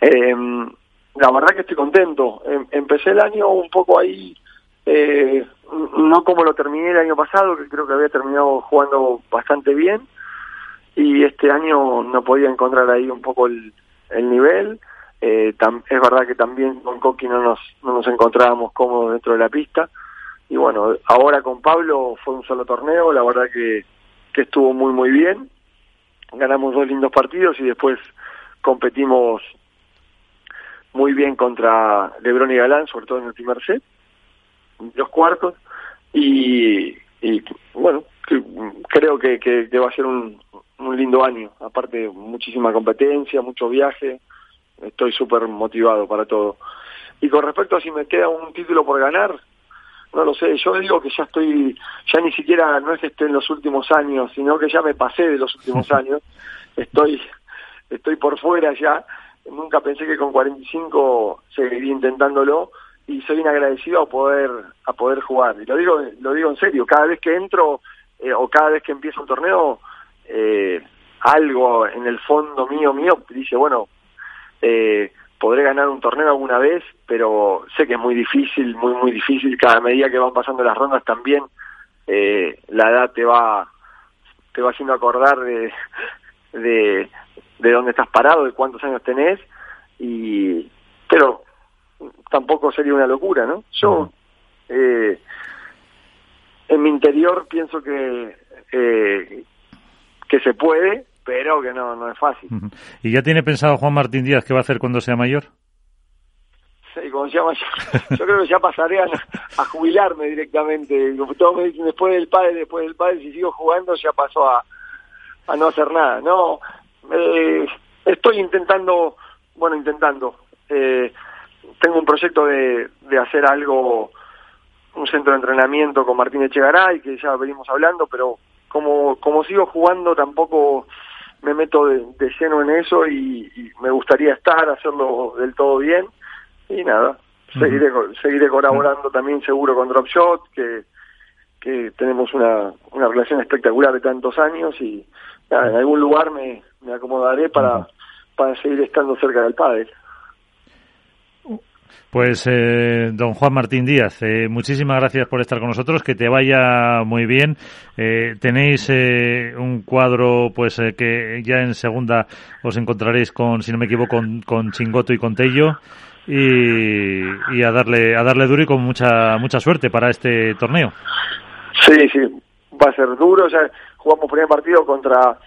Eh, la verdad que estoy contento. Em, empecé el año un poco ahí, eh, no como lo terminé el año pasado, que creo que había terminado jugando bastante bien, y este año no podía encontrar ahí un poco el, nivel. Eh, es verdad que también con Coqui no nos, no nos encontrábamos cómodos dentro de la pista. Y bueno, ahora con Pablo fue un solo torneo, la verdad que, que estuvo muy, muy bien. Ganamos dos lindos partidos y después competimos muy bien contra Lebron y Galán, sobre todo en el primer set, los cuartos, y, y bueno, creo que, que, va a ser un, un lindo año, aparte muchísima competencia, mucho viaje, estoy súper motivado para todo. Y con respecto a si me queda un título por ganar, no lo sé, yo digo que ya estoy, ya ni siquiera, no es que esté en los últimos años, sino que ya me pasé de los últimos [laughs] años, estoy, estoy por fuera ya, nunca pensé que con 45 seguiría intentándolo y soy inagradecido a poder a poder jugar. Y lo digo lo digo en serio cada vez que entro eh, o cada vez que empiezo un torneo eh, algo en el fondo mío mío dice bueno eh, podré ganar un torneo alguna vez pero sé que es muy difícil muy muy difícil cada medida que van pasando las rondas también la edad te va te va haciendo acordar de, de, de dónde estás parado, de cuántos años tenés, y pero tampoco sería una locura, ¿no? Yo eh, en mi interior pienso que eh, que se puede, pero que no no es fácil. ¿Y ya tiene pensado Juan Martín Díaz qué va a hacer cuando sea mayor? Sí, como se llama, yo, creo que ya pasaré a, jubilarme directamente. Todos me dicen después del padre, después del padre, si sigo jugando ya pasó a, a no hacer nada. No, eh, estoy intentando, bueno, intentando. Eh, tengo un proyecto de, de hacer algo, un centro de entrenamiento con Martín Echegaray, que ya venimos hablando, pero como, como sigo jugando tampoco me meto de, lleno en eso y, me gustaría estar, hacerlo del todo bien. Y nada, seguiré, seguiré colaborando también seguro con Dropshot, que, que tenemos una, una relación espectacular de tantos años y en algún lugar me, me acomodaré para, para seguir estando cerca del padre. Pues, eh, don Juan Martín Díaz, eh, muchísimas gracias por estar con nosotros, que te vaya muy bien. Eh, tenéis eh, un cuadro, pues, eh, que ya en segunda os encontraréis con, si no me equivoco, con, con Chingoto y con Tello. Y, y, a darle a darle duro y con mucha mucha suerte para este torneo. Sí, sí, va a ser duro. Ya jugamos primer partido contra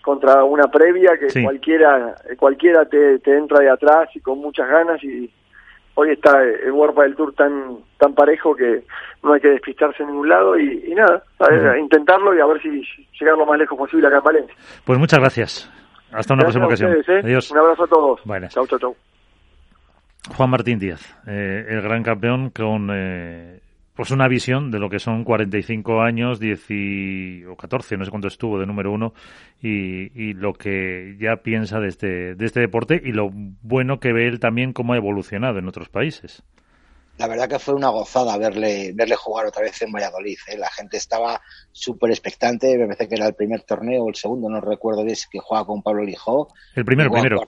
contra una previa que cualquiera cualquiera te, te, entra de atrás y con muchas ganas y hoy está el World del Tour tan tan parejo que no hay que despistarse en ningún lado y, nada, a intentarlo y a ver si llegar lo más lejos posible acá en Valencia. Pues muchas gracias. Hasta una próxima ocasión. ¿eh? Adiós. Un abrazo a todos. Chau, chau, chau. Juan Martín Díaz, eh, el gran campeón con eh, pues una visión de lo que son 45 años, 10 o 14, no sé cuánto estuvo de número uno, y, lo que ya piensa de este, de este deporte y lo bueno que ve él también cómo ha evolucionado en otros países. La verdad que fue una gozada verle, verle jugar otra vez en Valladolid. ¿eh? La gente estaba súper expectante. Me parece que era el primer torneo o el segundo, no recuerdo bien, que juega con Pablo Lijó. El primero, primero.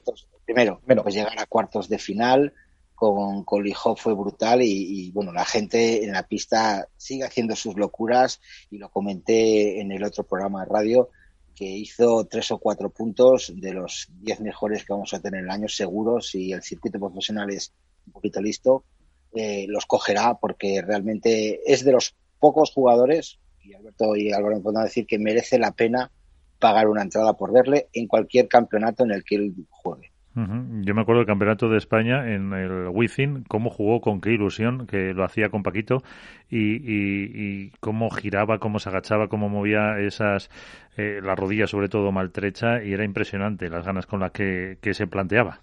primero, pues llegar a cuartos de final con, con fue brutal y, bueno, la gente en la pista sigue haciendo sus locuras y lo comenté en el otro programa de radio que hizo tres o cuatro puntos de los diez mejores que vamos a tener el año seguro si el circuito profesional es un poquito listo eh, los cogerá porque realmente es de los pocos jugadores y Alberto y Álvaro me pueden decir que merece la pena pagar una entrada por verle en cualquier campeonato en el que él juegue. Yo me acuerdo del campeonato de España en el Wizzing, cómo jugó, con qué ilusión, que lo hacía con Paquito, y, y, cómo giraba, cómo se agachaba, cómo movía esas, eh, la rodilla sobre todo maltrecha, y era impresionante las ganas con las que, se planteaba.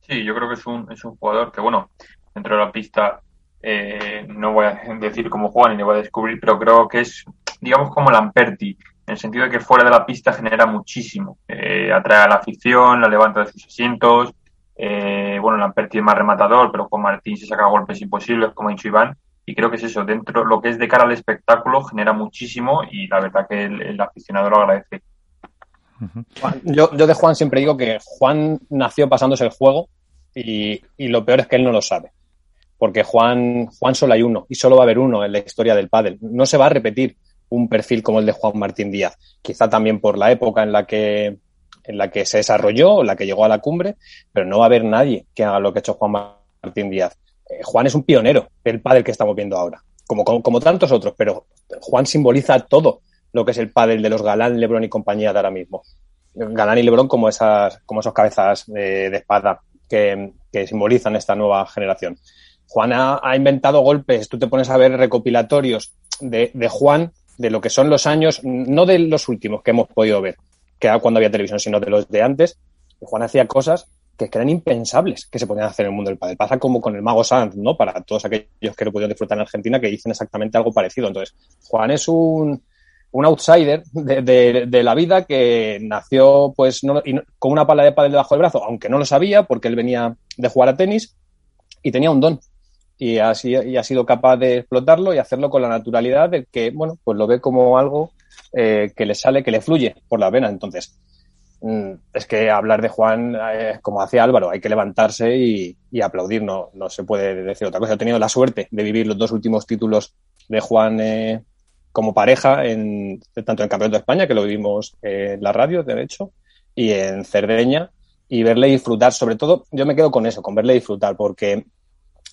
Sí, yo creo que es un, es un jugador que, bueno, dentro de la pista eh, no voy a decir cómo juega ni le voy a descubrir, pero creo que es, digamos, como Lamperti, en el sentido de que fuera de la pista genera muchísimo. Eh, atrae a la afición, la levanta de sus asientos. Eh, bueno, Lamperti es más rematador, pero con Martín se saca golpes imposibles, como ha dicho Iván. Y creo que es eso, dentro lo que es de cara al espectáculo genera muchísimo y la verdad que el, aficionado lo agradece. Yo, yo de Juan siempre digo que Juan nació pasándose el juego y, y lo peor es que él no lo sabe porque Juan, Juan solo hay uno y solo va a haber uno en la historia del pádel. No se va a repetir un perfil como el de Juan Martín Díaz, quizá también por la época en la que en la que se desarrolló o la que llegó a la cumbre, pero no va a haber nadie que haga lo que ha hecho Juan Martín Díaz. Eh, Juan es un pionero del pádel que estamos viendo ahora, como, como, tantos otros, pero Juan simboliza todo lo que es el pádel de los Galán, Lebron y compañía de ahora mismo. Galán y Lebron como esas, como esos cabezas de, espada que, que simbolizan esta nueva generación. Juan ha, inventado golpes. Tú te pones a ver recopilatorios de, Juan, de lo que son los años, no de los últimos que hemos podido ver, que era cuando había televisión, sino de los de antes. Juan hacía cosas que, eran impensables que se podían hacer en el mundo del padre. Pasa como con el mago Sanz, ¿no? Para todos aquellos que lo pudieron disfrutar en Argentina, que dicen exactamente algo parecido. Entonces, Juan es un, un outsider de, la vida que nació pues con una pala de pádel debajo del brazo, aunque no lo sabía porque él venía de jugar a tenis y tenía un don y ha, y ha sido capaz de explotarlo y hacerlo con la naturalidad de que, bueno, pues lo ve como algo eh, que le sale, que le fluye por la vena. Entonces, mm, es que hablar de Juan, eh, como hacía Álvaro, hay que levantarse y, aplaudir, no, no se puede decir otra cosa. He tenido la suerte de vivir los dos últimos títulos de Juan eh, como pareja, en, tanto en Campeonato de España, que lo vivimos en la radio, de hecho, y en Cerdeña, y verle disfrutar, sobre todo, yo me quedo con eso, con verle disfrutar, porque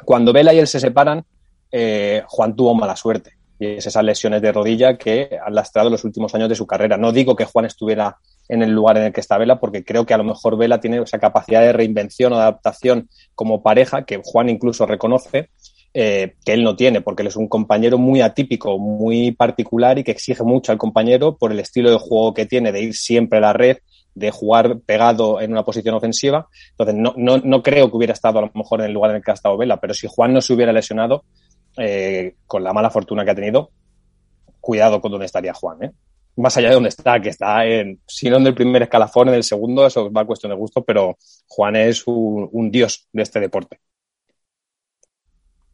cuando Vela y él se separan, eh, Juan tuvo mala suerte. Y es esas lesiones de rodilla que han lastrado los últimos años de su carrera. No digo que Juan estuviera en el lugar en el que está Vela, porque creo que a lo mejor Vela tiene esa capacidad de reinvención o de adaptación como pareja, que Juan incluso reconoce, eh, que él no tiene, porque él es un compañero muy atípico, muy particular y que exige mucho al compañero por el estilo de juego que tiene, de ir siempre a la red, de jugar pegado en una posición ofensiva. Entonces, no, no, no, creo que hubiera estado a lo mejor en el lugar en el que ha estado Vela, pero si Juan no se hubiera lesionado, eh, con la mala fortuna que ha tenido, cuidado con dónde estaría Juan. ¿eh? Más allá de dónde está, que está en, si no en el primer escalafón, en el segundo, eso va a cuestión de gusto, pero Juan es un, dios de este deporte.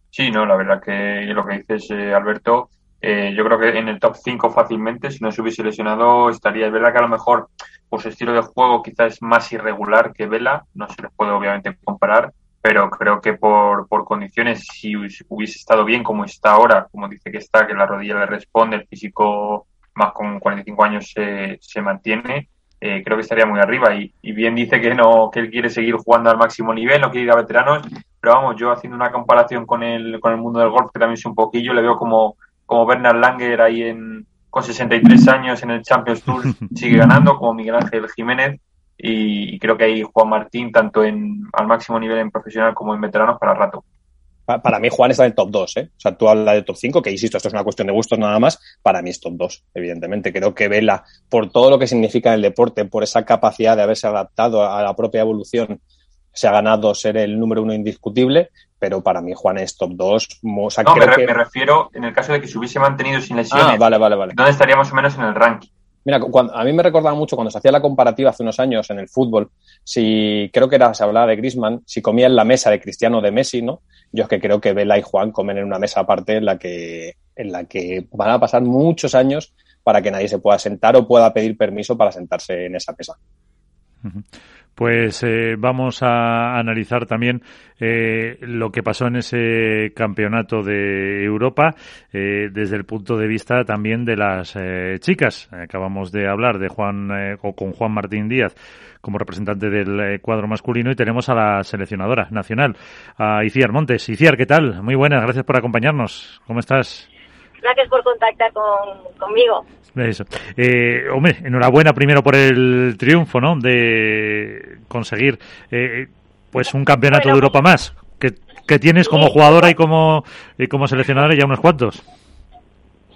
Sí, no, la verdad que lo que dices, eh, Alberto, eh, yo creo que en el top 5 fácilmente, si no se hubiese lesionado, estaría. Es verdad que a lo mejor por su estilo de juego quizás es más irregular que Vela, no se les puede obviamente comparar, pero creo que por, por condiciones, si hubiese estado bien como está ahora, como dice que está, que la rodilla le responde, el físico más con 45 años se, se mantiene, eh, creo que estaría muy arriba. Y, y, bien dice que no, que él quiere seguir jugando al máximo nivel, no quiere ir a veteranos, pero vamos, yo haciendo una comparación con el, con el mundo del golf, que también es un poquillo, le veo como como Bernard Langer ahí en, con 63 años en el Champions Tour [laughs] sigue ganando, como Miguel Ángel Jiménez. Y, creo que hay Juan Martín, tanto en al máximo nivel en profesional como en veteranos, para rato. Para mí, Juan está en el top 2, ¿eh? O sea, tú hablas de top 5, que insisto, esto es una cuestión de gustos nada más. Para mí es top 2, evidentemente. Creo que Vela, por todo lo que significa el deporte, por esa capacidad de haberse adaptado a la propia evolución, se ha ganado ser el número uno indiscutible pero para mí Juan es top 2. no, me, me, refiero en el caso de que se hubiese mantenido sin lesiones. Ah, vale, vale, vale. ¿Dónde estaría más o menos en el ranking? Mira, cuando, a mí me recordaba mucho cuando se hacía la comparativa hace unos años en el fútbol, si creo que era, se hablaba de Grisman, si comía en la mesa de Cristiano o de Messi, ¿no? Yo es que creo que Vela y Juan comen en una mesa aparte en la que, en la que van a pasar muchos años para que nadie se pueda sentar o pueda pedir permiso para sentarse en esa mesa pues eh, vamos a analizar también eh, lo que pasó en ese campeonato de Europa eh, desde el punto de vista también de las chicas. Acabamos de hablar de Juan o con Juan Martín Díaz como representante del cuadro masculino y tenemos a la seleccionadora nacional, a Iciar Montes. Iciar, ¿qué tal? Muy buenas, gracias por acompañarnos. ¿Cómo estás? Gracias por contactar conmigo. Eso. Eh, hombre, enhorabuena primero por el triunfo, ¿no? De conseguir eh, pues un campeonato de Europa más, que, que tienes como jugadora y como, y como seleccionadora ya unos cuantos.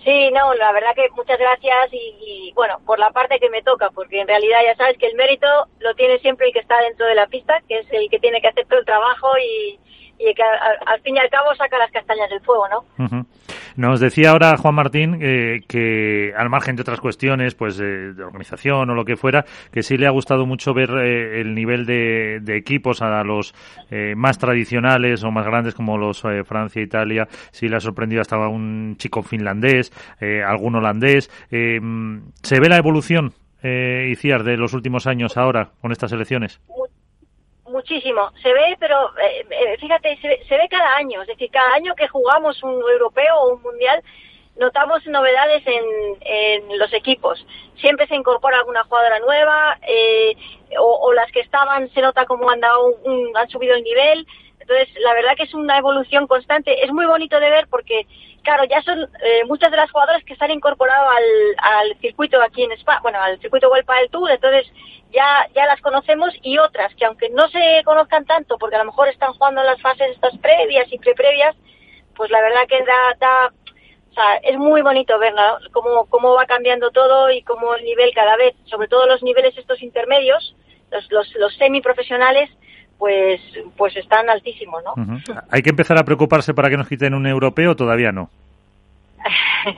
Sí, no, la verdad que muchas gracias y, bueno, por la parte que me toca, porque en realidad ya sabes que el mérito lo tiene siempre el que está dentro de la pista, que es el que tiene que hacer todo el trabajo y, y que al, fin y al cabo saca las castañas del fuego, ¿no? Nos decía ahora Juan Martín eh, que, al margen de otras cuestiones, pues de organización o lo que fuera, que sí le ha gustado mucho ver eh, el nivel de, equipos a los eh, más tradicionales o más grandes como los Francia e Italia. Sí le ha sorprendido hasta un chico finlandés, algún holandés. ¿Se ve la evolución, eh, Iciar, de los últimos años ahora con estas elecciones? Muchísimo. Se ve, pero eh, eh, fíjate, se, ve cada año. Es decir, cada año que jugamos un europeo o un mundial, notamos novedades en, en los equipos. Siempre se incorpora alguna jugadora nueva eh, o, las que estaban se nota como han, dado han subido el nivel. Entonces, la verdad que es una evolución constante. Es muy bonito de ver porque, claro, ya son muchas de las jugadoras que se han incorporado al, al circuito aquí en España, bueno, al circuito World del Tour. Entonces, ya, ya las conocemos y otras que aunque no se conozcan tanto, porque a lo mejor están jugando en las fases estas previas y preprevias, pues la verdad que da, da o sea, es muy bonito ver cómo, cómo va cambiando todo y cómo el nivel cada vez, sobre todo los niveles estos intermedios, los, los, los semiprofesionales, pues, pues están altísimos, ¿no? ¿Hay que empezar a preocuparse para que nos quiten un europeo o todavía no? [laughs]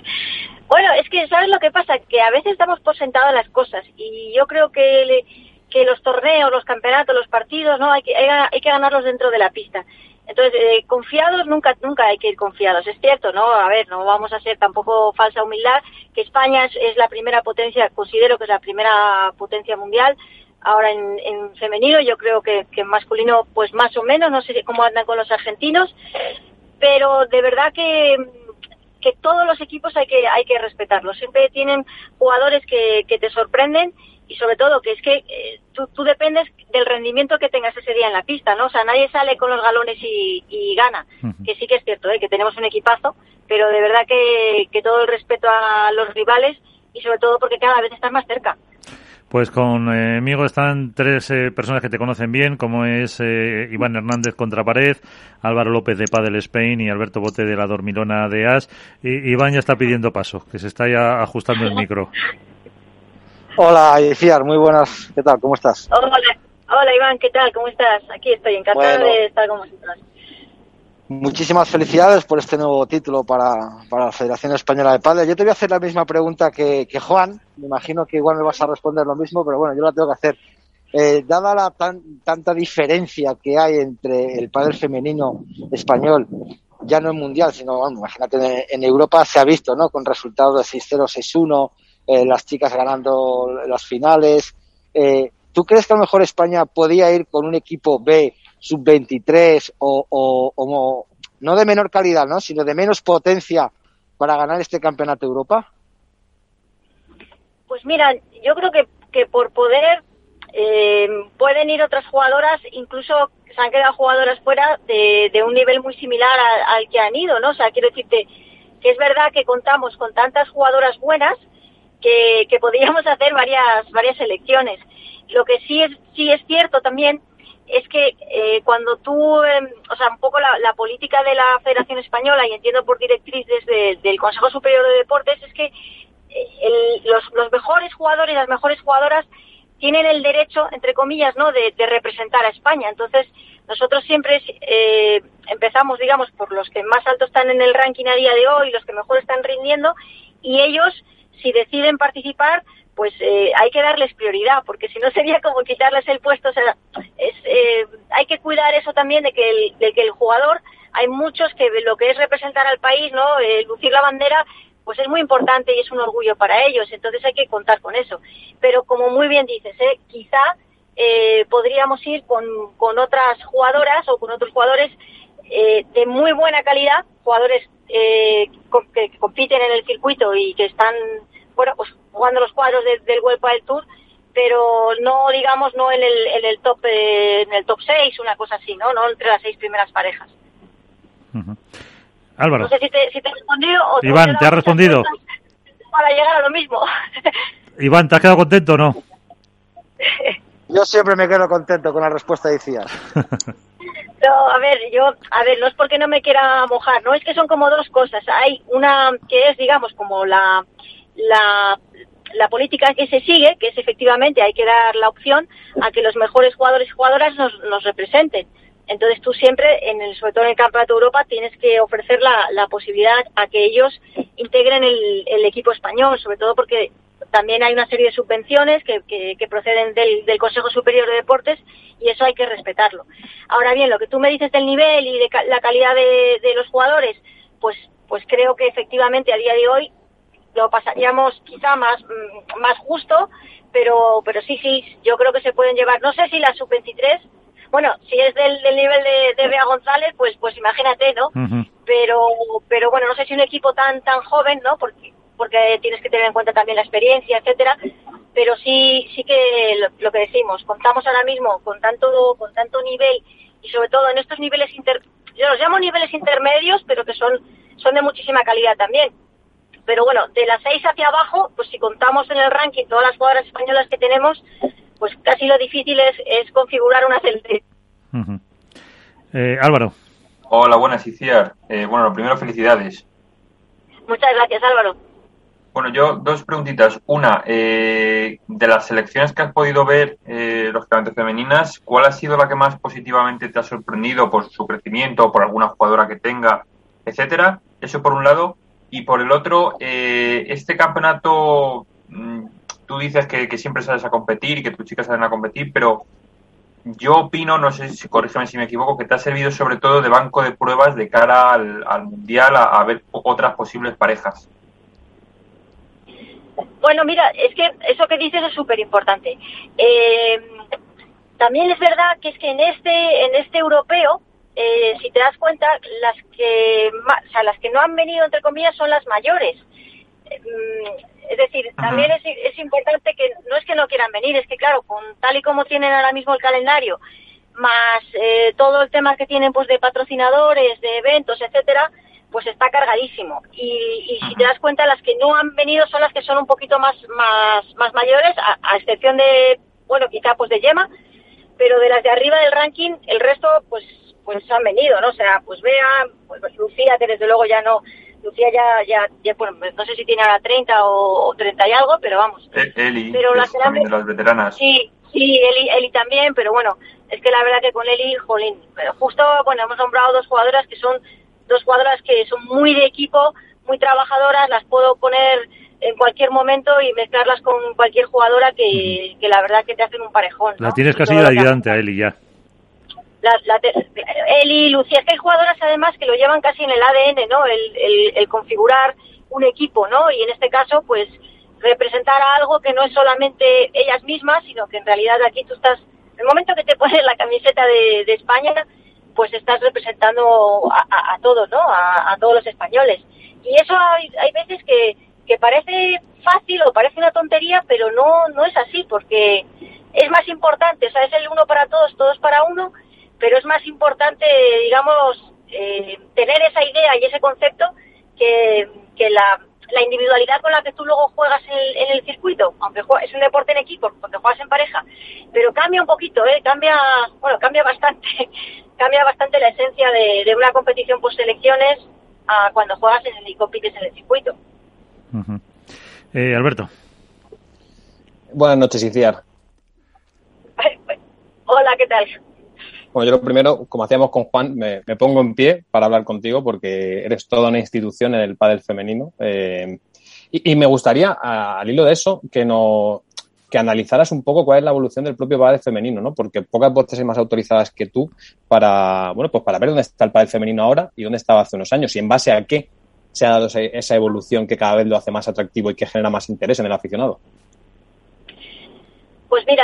Bueno, es que, ¿sabes lo que pasa? Que a veces damos por sentado las cosas y yo creo que, que los torneos, los campeonatos, los partidos, ¿no? Hay que, hay, que ganarlos dentro de la pista. Entonces, eh, confiados nunca, nunca hay que ir confiados. Es cierto, ¿no? A ver, no vamos a ser tampoco falsa humildad, que España es, la primera potencia, considero que es la primera potencia mundial. Ahora en, en femenino, yo creo que, que en masculino, pues más o menos, no sé cómo andan con los argentinos, pero de verdad que que todos los equipos hay que, hay que respetarlos. Siempre tienen jugadores que, que te sorprenden y sobre todo que es que eh, tú, tú, dependes del rendimiento que tengas ese día en la pista, ¿no? O sea, nadie sale con los galones y, y gana, que sí que es cierto, ¿eh? que tenemos un equipazo, pero de verdad que, que todo el respeto a los rivales y sobre todo porque cada vez estás más cerca. Pues conmigo eh, están tres eh, personas que te conocen bien, como es eh, Iván Hernández contra pared, Álvaro López de Padel Spain y Alberto Bote de la Dormilona de As. Y, Iván ya está pidiendo paso, que se está ya ajustando el micro. Hola, Iciar, muy buenas. ¿Qué tal? ¿Cómo estás? Hola, hola Iván, ¿qué tal? ¿Cómo estás? Aquí estoy, encantada de estar con vosotros. Muchísimas felicidades por este nuevo título para, la Federación Española de Padre. Yo te voy a hacer la misma pregunta que, Juan. Me imagino que igual me vas a responder lo mismo, pero bueno, yo la tengo que hacer. Eh, dada la tanta diferencia que hay entre el padre femenino español, ya no en mundial, sino, bueno, imagínate, en, Europa se ha visto, ¿no? Con resultados de 6-0, 6-1, eh, las chicas ganando las finales. Eh, ¿Tú crees que a lo mejor España podía ir con un equipo B sub-23 o, no de menor calidad, ¿no? sino de menos potencia para ganar este campeonato de Europa? Pues mira, yo creo que, que por poder eh, pueden ir otras jugadoras, incluso se han quedado jugadoras fuera de, de un nivel muy similar al, que han ido, ¿no? O sea, quiero decirte que es verdad que contamos con tantas jugadoras buenas que, que podríamos [laughs] hacer varias varias selecciones. Lo que sí es sí es cierto también es que eh, cuando tú, em, o sea, un poco la, política de la Federación Española, y entiendo por directriz desde del Consejo Superior de Deportes, es que eh, los, los mejores jugadores, las mejores jugadoras, tienen el derecho, entre comillas, ¿no?, de, representar a España. Entonces, nosotros siempre eh, empezamos, digamos, por los que más alto están en el ranking a día de hoy, los que mejor están rindiendo, y ellos, si deciden participar, pues eh, hay que darles prioridad, porque si no sería como quitarles el puesto. O sea, eh, hay que cuidar eso también de que, el, de que el jugador, hay muchos que lo que es representar al país, no, eh, lucir la bandera, pues es muy importante y es un orgullo para ellos. Entonces hay que contar con eso. Pero como muy bien dices, quizá podríamos ir con, con otras jugadoras o con otros jugadores eh, de muy buena calidad, jugadores eh, que compiten en el circuito y que están bueno, pues jugando los cuadros del World del Tour, pero no, digamos, no en el, en el top eh, en el top 6, una cosa así, ¿no? No entre las seis primeras parejas. Álvaro. No sé si te, si te he respondido o Iván, ¿te ha respondido? Para llegar a lo mismo. [laughs] Iván, ¿te has quedado contento o no? Yo siempre me quedo contento con la respuesta de Iciar. [laughs] No, a ver, yo, a ver, no es porque no me quiera mojar, no es que son como dos cosas. Hay una que es, digamos, como la, la, la política que se sigue, que es efectivamente hay que dar la opción a que los mejores jugadores y jugadoras nos, nos representen. Entonces tú siempre, en el, sobre todo en el Campeonato de Europa, tienes que ofrecer la, la posibilidad a que ellos integren el, el, equipo español, sobre todo porque también hay una serie de subvenciones que, que, proceden del, del, Consejo Superior de Deportes y eso hay que respetarlo. Ahora bien, lo que tú me dices del nivel y de la calidad de, de los jugadores, pues, pues creo que efectivamente a día de hoy lo pasaríamos quizá más, mm, más justo, pero, pero sí, sí, yo creo que se pueden llevar, no sé si la sub-23 bueno, si es del, del nivel de, de Bea González, pues pues imagínate, ¿no? Pero pero bueno, no sé si un equipo tan tan joven, ¿no? Porque porque tienes que tener en cuenta también la experiencia, etcétera. Pero sí sí que lo, que decimos, contamos ahora mismo con tanto con tanto nivel y sobre todo en estos niveles inter, yo los llamo niveles intermedios, pero que son son de muchísima calidad también. Pero bueno, de las seis hacia abajo, pues si contamos en el ranking todas las jugadoras españolas que tenemos, pues casi lo difícil es, es configurar una selección. eh, Álvaro. Hola, buenas, Iciar. Eh, bueno, lo primero, felicidades. Muchas gracias, Álvaro. Bueno, yo dos preguntitas. Una, eh, de las selecciones que has podido ver, eh, lógicamente femeninas, ¿cuál ha sido la que más positivamente te ha sorprendido por su crecimiento, por alguna jugadora que tenga, etcétera? Eso por un lado. Y por el otro, eh, este campeonato mm, tú dices que, siempre sales a competir y que tus chicas salen a competir, pero yo opino, no sé si corrígeme si me equivoco, que te ha servido sobre todo de banco de pruebas de cara al, mundial a, ver otras posibles parejas. Bueno, mira, es que eso que dices es súper importante. Eh, también es verdad que es que en este en este europeo, eh, si te das cuenta, las que o sea, las que no han venido entre comillas son las mayores. Mm, es decir, también es, es, importante que no es que no quieran venir, es que claro, con tal y como tienen ahora mismo el calendario, más eh, todo el tema que tienen pues de patrocinadores, de eventos, etcétera, pues está cargadísimo. Y, y si te das cuenta, las que no han venido son las que son un poquito más más más mayores, a, excepción de, bueno, quizá pues de Yema, pero de las de arriba del ranking, el resto pues pues han venido, ¿no? O sea, pues Bea, pues Lucía, que desde luego ya no Lucía ya, ya, ya bueno, no sé si tiene ahora 30 o, 30 y algo, pero vamos. E, Eli, pero las también de las veteranas. Sí, sí, Eli, Eli también, pero bueno, es que la verdad que con Eli, jolín, pero justo, bueno, hemos nombrado dos jugadoras que son dos jugadoras que son muy de equipo, muy trabajadoras, las puedo poner en cualquier momento y mezclarlas con cualquier jugadora que, que la verdad que te hacen un parejón. La tienes casi de ayudante a Eli ya la, la, Eli, Lucía, es que hay jugadoras además que lo llevan casi en el ADN, ¿no? El, el, configurar un equipo, ¿no? Y en este caso, pues representar a algo que no es solamente ellas mismas, sino que en realidad aquí tú estás, en el momento que te pones la camiseta de, de España, pues estás representando a, todos, ¿no? A, todos los españoles. Y eso hay, veces que, parece fácil o parece una tontería, pero no, no es así, porque es más importante, o sea, es el uno para todos, todos para uno, pero es más importante, digamos, eh, tener esa idea y ese concepto que, la, individualidad con la que tú luego juegas en el, en el circuito, aunque es un deporte en equipo, porque juegas en pareja, pero cambia un poquito, ¿eh? cambia, bueno, cambia bastante, cambia bastante la esencia de, de una competición por selecciones a cuando juegas en el, y compites en el circuito. eh, Alberto. Buenas noches, Iciar. [laughs] Hola, ¿qué tal? Bueno, yo lo primero, como hacíamos con Juan, me, pongo en pie para hablar contigo porque eres toda una institución en el pádel femenino. Eh, y, me gustaría, al hilo de eso, que no que analizaras un poco cuál es la evolución del propio pádel femenino, ¿no? Porque pocas voces hay más autorizadas que tú para, bueno, pues para ver dónde está el pádel femenino ahora y dónde estaba hace unos años y en base a qué se ha dado esa evolución que cada vez lo hace más atractivo y que genera más interés en el aficionado. Pues mira,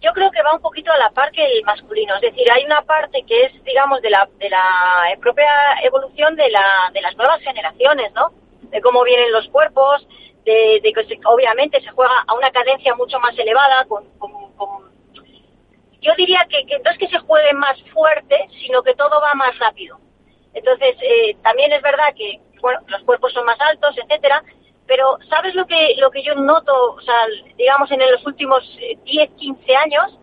yo creo que va un poquito a la par que el masculino. Es decir, hay una parte que es, digamos, de la, de la propia evolución de, la, de las nuevas generaciones, ¿no? De cómo vienen los cuerpos, de, que obviamente se juega a una cadencia mucho más elevada, con, yo diría que, que no es que se juegue más fuerte, sino que todo va más rápido. Entonces, eh, también es verdad que bueno, los cuerpos son más altos, etcétera, pero ¿sabes lo que, lo que yo noto, o sea, digamos, en los últimos 10, eh, 15 años?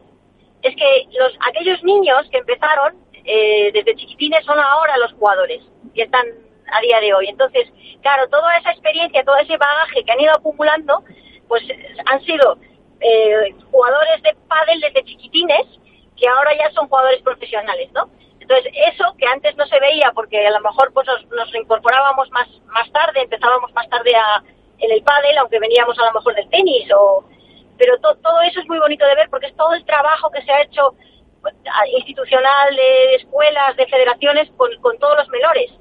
Es que los, aquellos niños que empezaron, eh, desde chiquitines son ahora los jugadores que están a día de hoy. Entonces, claro, toda esa experiencia, todo ese bagaje que han ido acumulando, pues han sido eh, jugadores de pádel desde chiquitines que ahora ya son jugadores profesionales, ¿no? Entonces, eso que antes no se veía porque a lo mejor pues nos, incorporábamos más, más tarde, empezábamos más tarde a, en el pádel, aunque veníamos a lo mejor del tenis o... Pero todo eso es muy bonito de ver porque es todo el trabajo que se ha hecho pues, institucional de escuelas, de federaciones con, con todos los menores.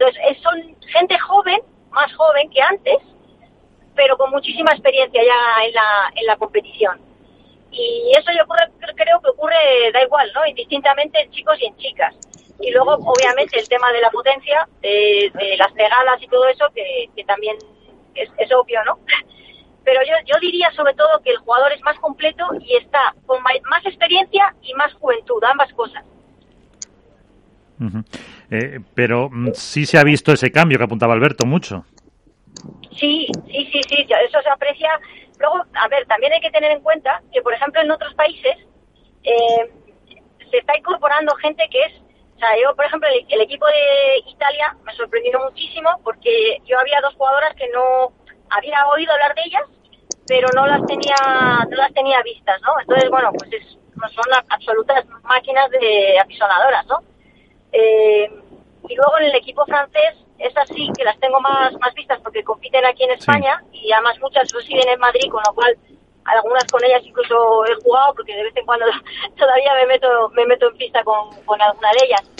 Entonces, son gente joven, más joven que antes, pero con muchísima experiencia ya en la, en la competición. Y eso yo creo que ocurre, da igual, ¿no? Indistintamente en chicos y en chicas. Y luego, obviamente, el tema de la potencia, de, las regalas y todo eso, que, también es, es, obvio, ¿no? [laughs] Pero yo, yo diría sobre todo que el jugador es más completo y está con más experiencia y más juventud, ambas cosas. Eh, pero mm, sí se ha visto ese cambio que apuntaba Alberto mucho. Sí, sí, sí, sí, eso se aprecia. Luego, a ver, también hay que tener en cuenta que, por ejemplo, en otros países eh, se está incorporando gente que es, o sea, yo, por ejemplo, el, equipo de Italia me sorprendió muchísimo porque yo había dos jugadoras que no había oído hablar de ellas, pero no las tenía, no las tenía vistas, ¿no? Entonces, bueno, pues es, son absolutas máquinas de apisonadoras, ¿no? Eh, y luego en el equipo francés, es así que las tengo más, más vistas porque compiten aquí en España y además muchas residen en Madrid, con lo cual algunas con ellas incluso he jugado porque de vez en cuando [laughs] todavía me meto, me meto en pista con, con alguna de ellas.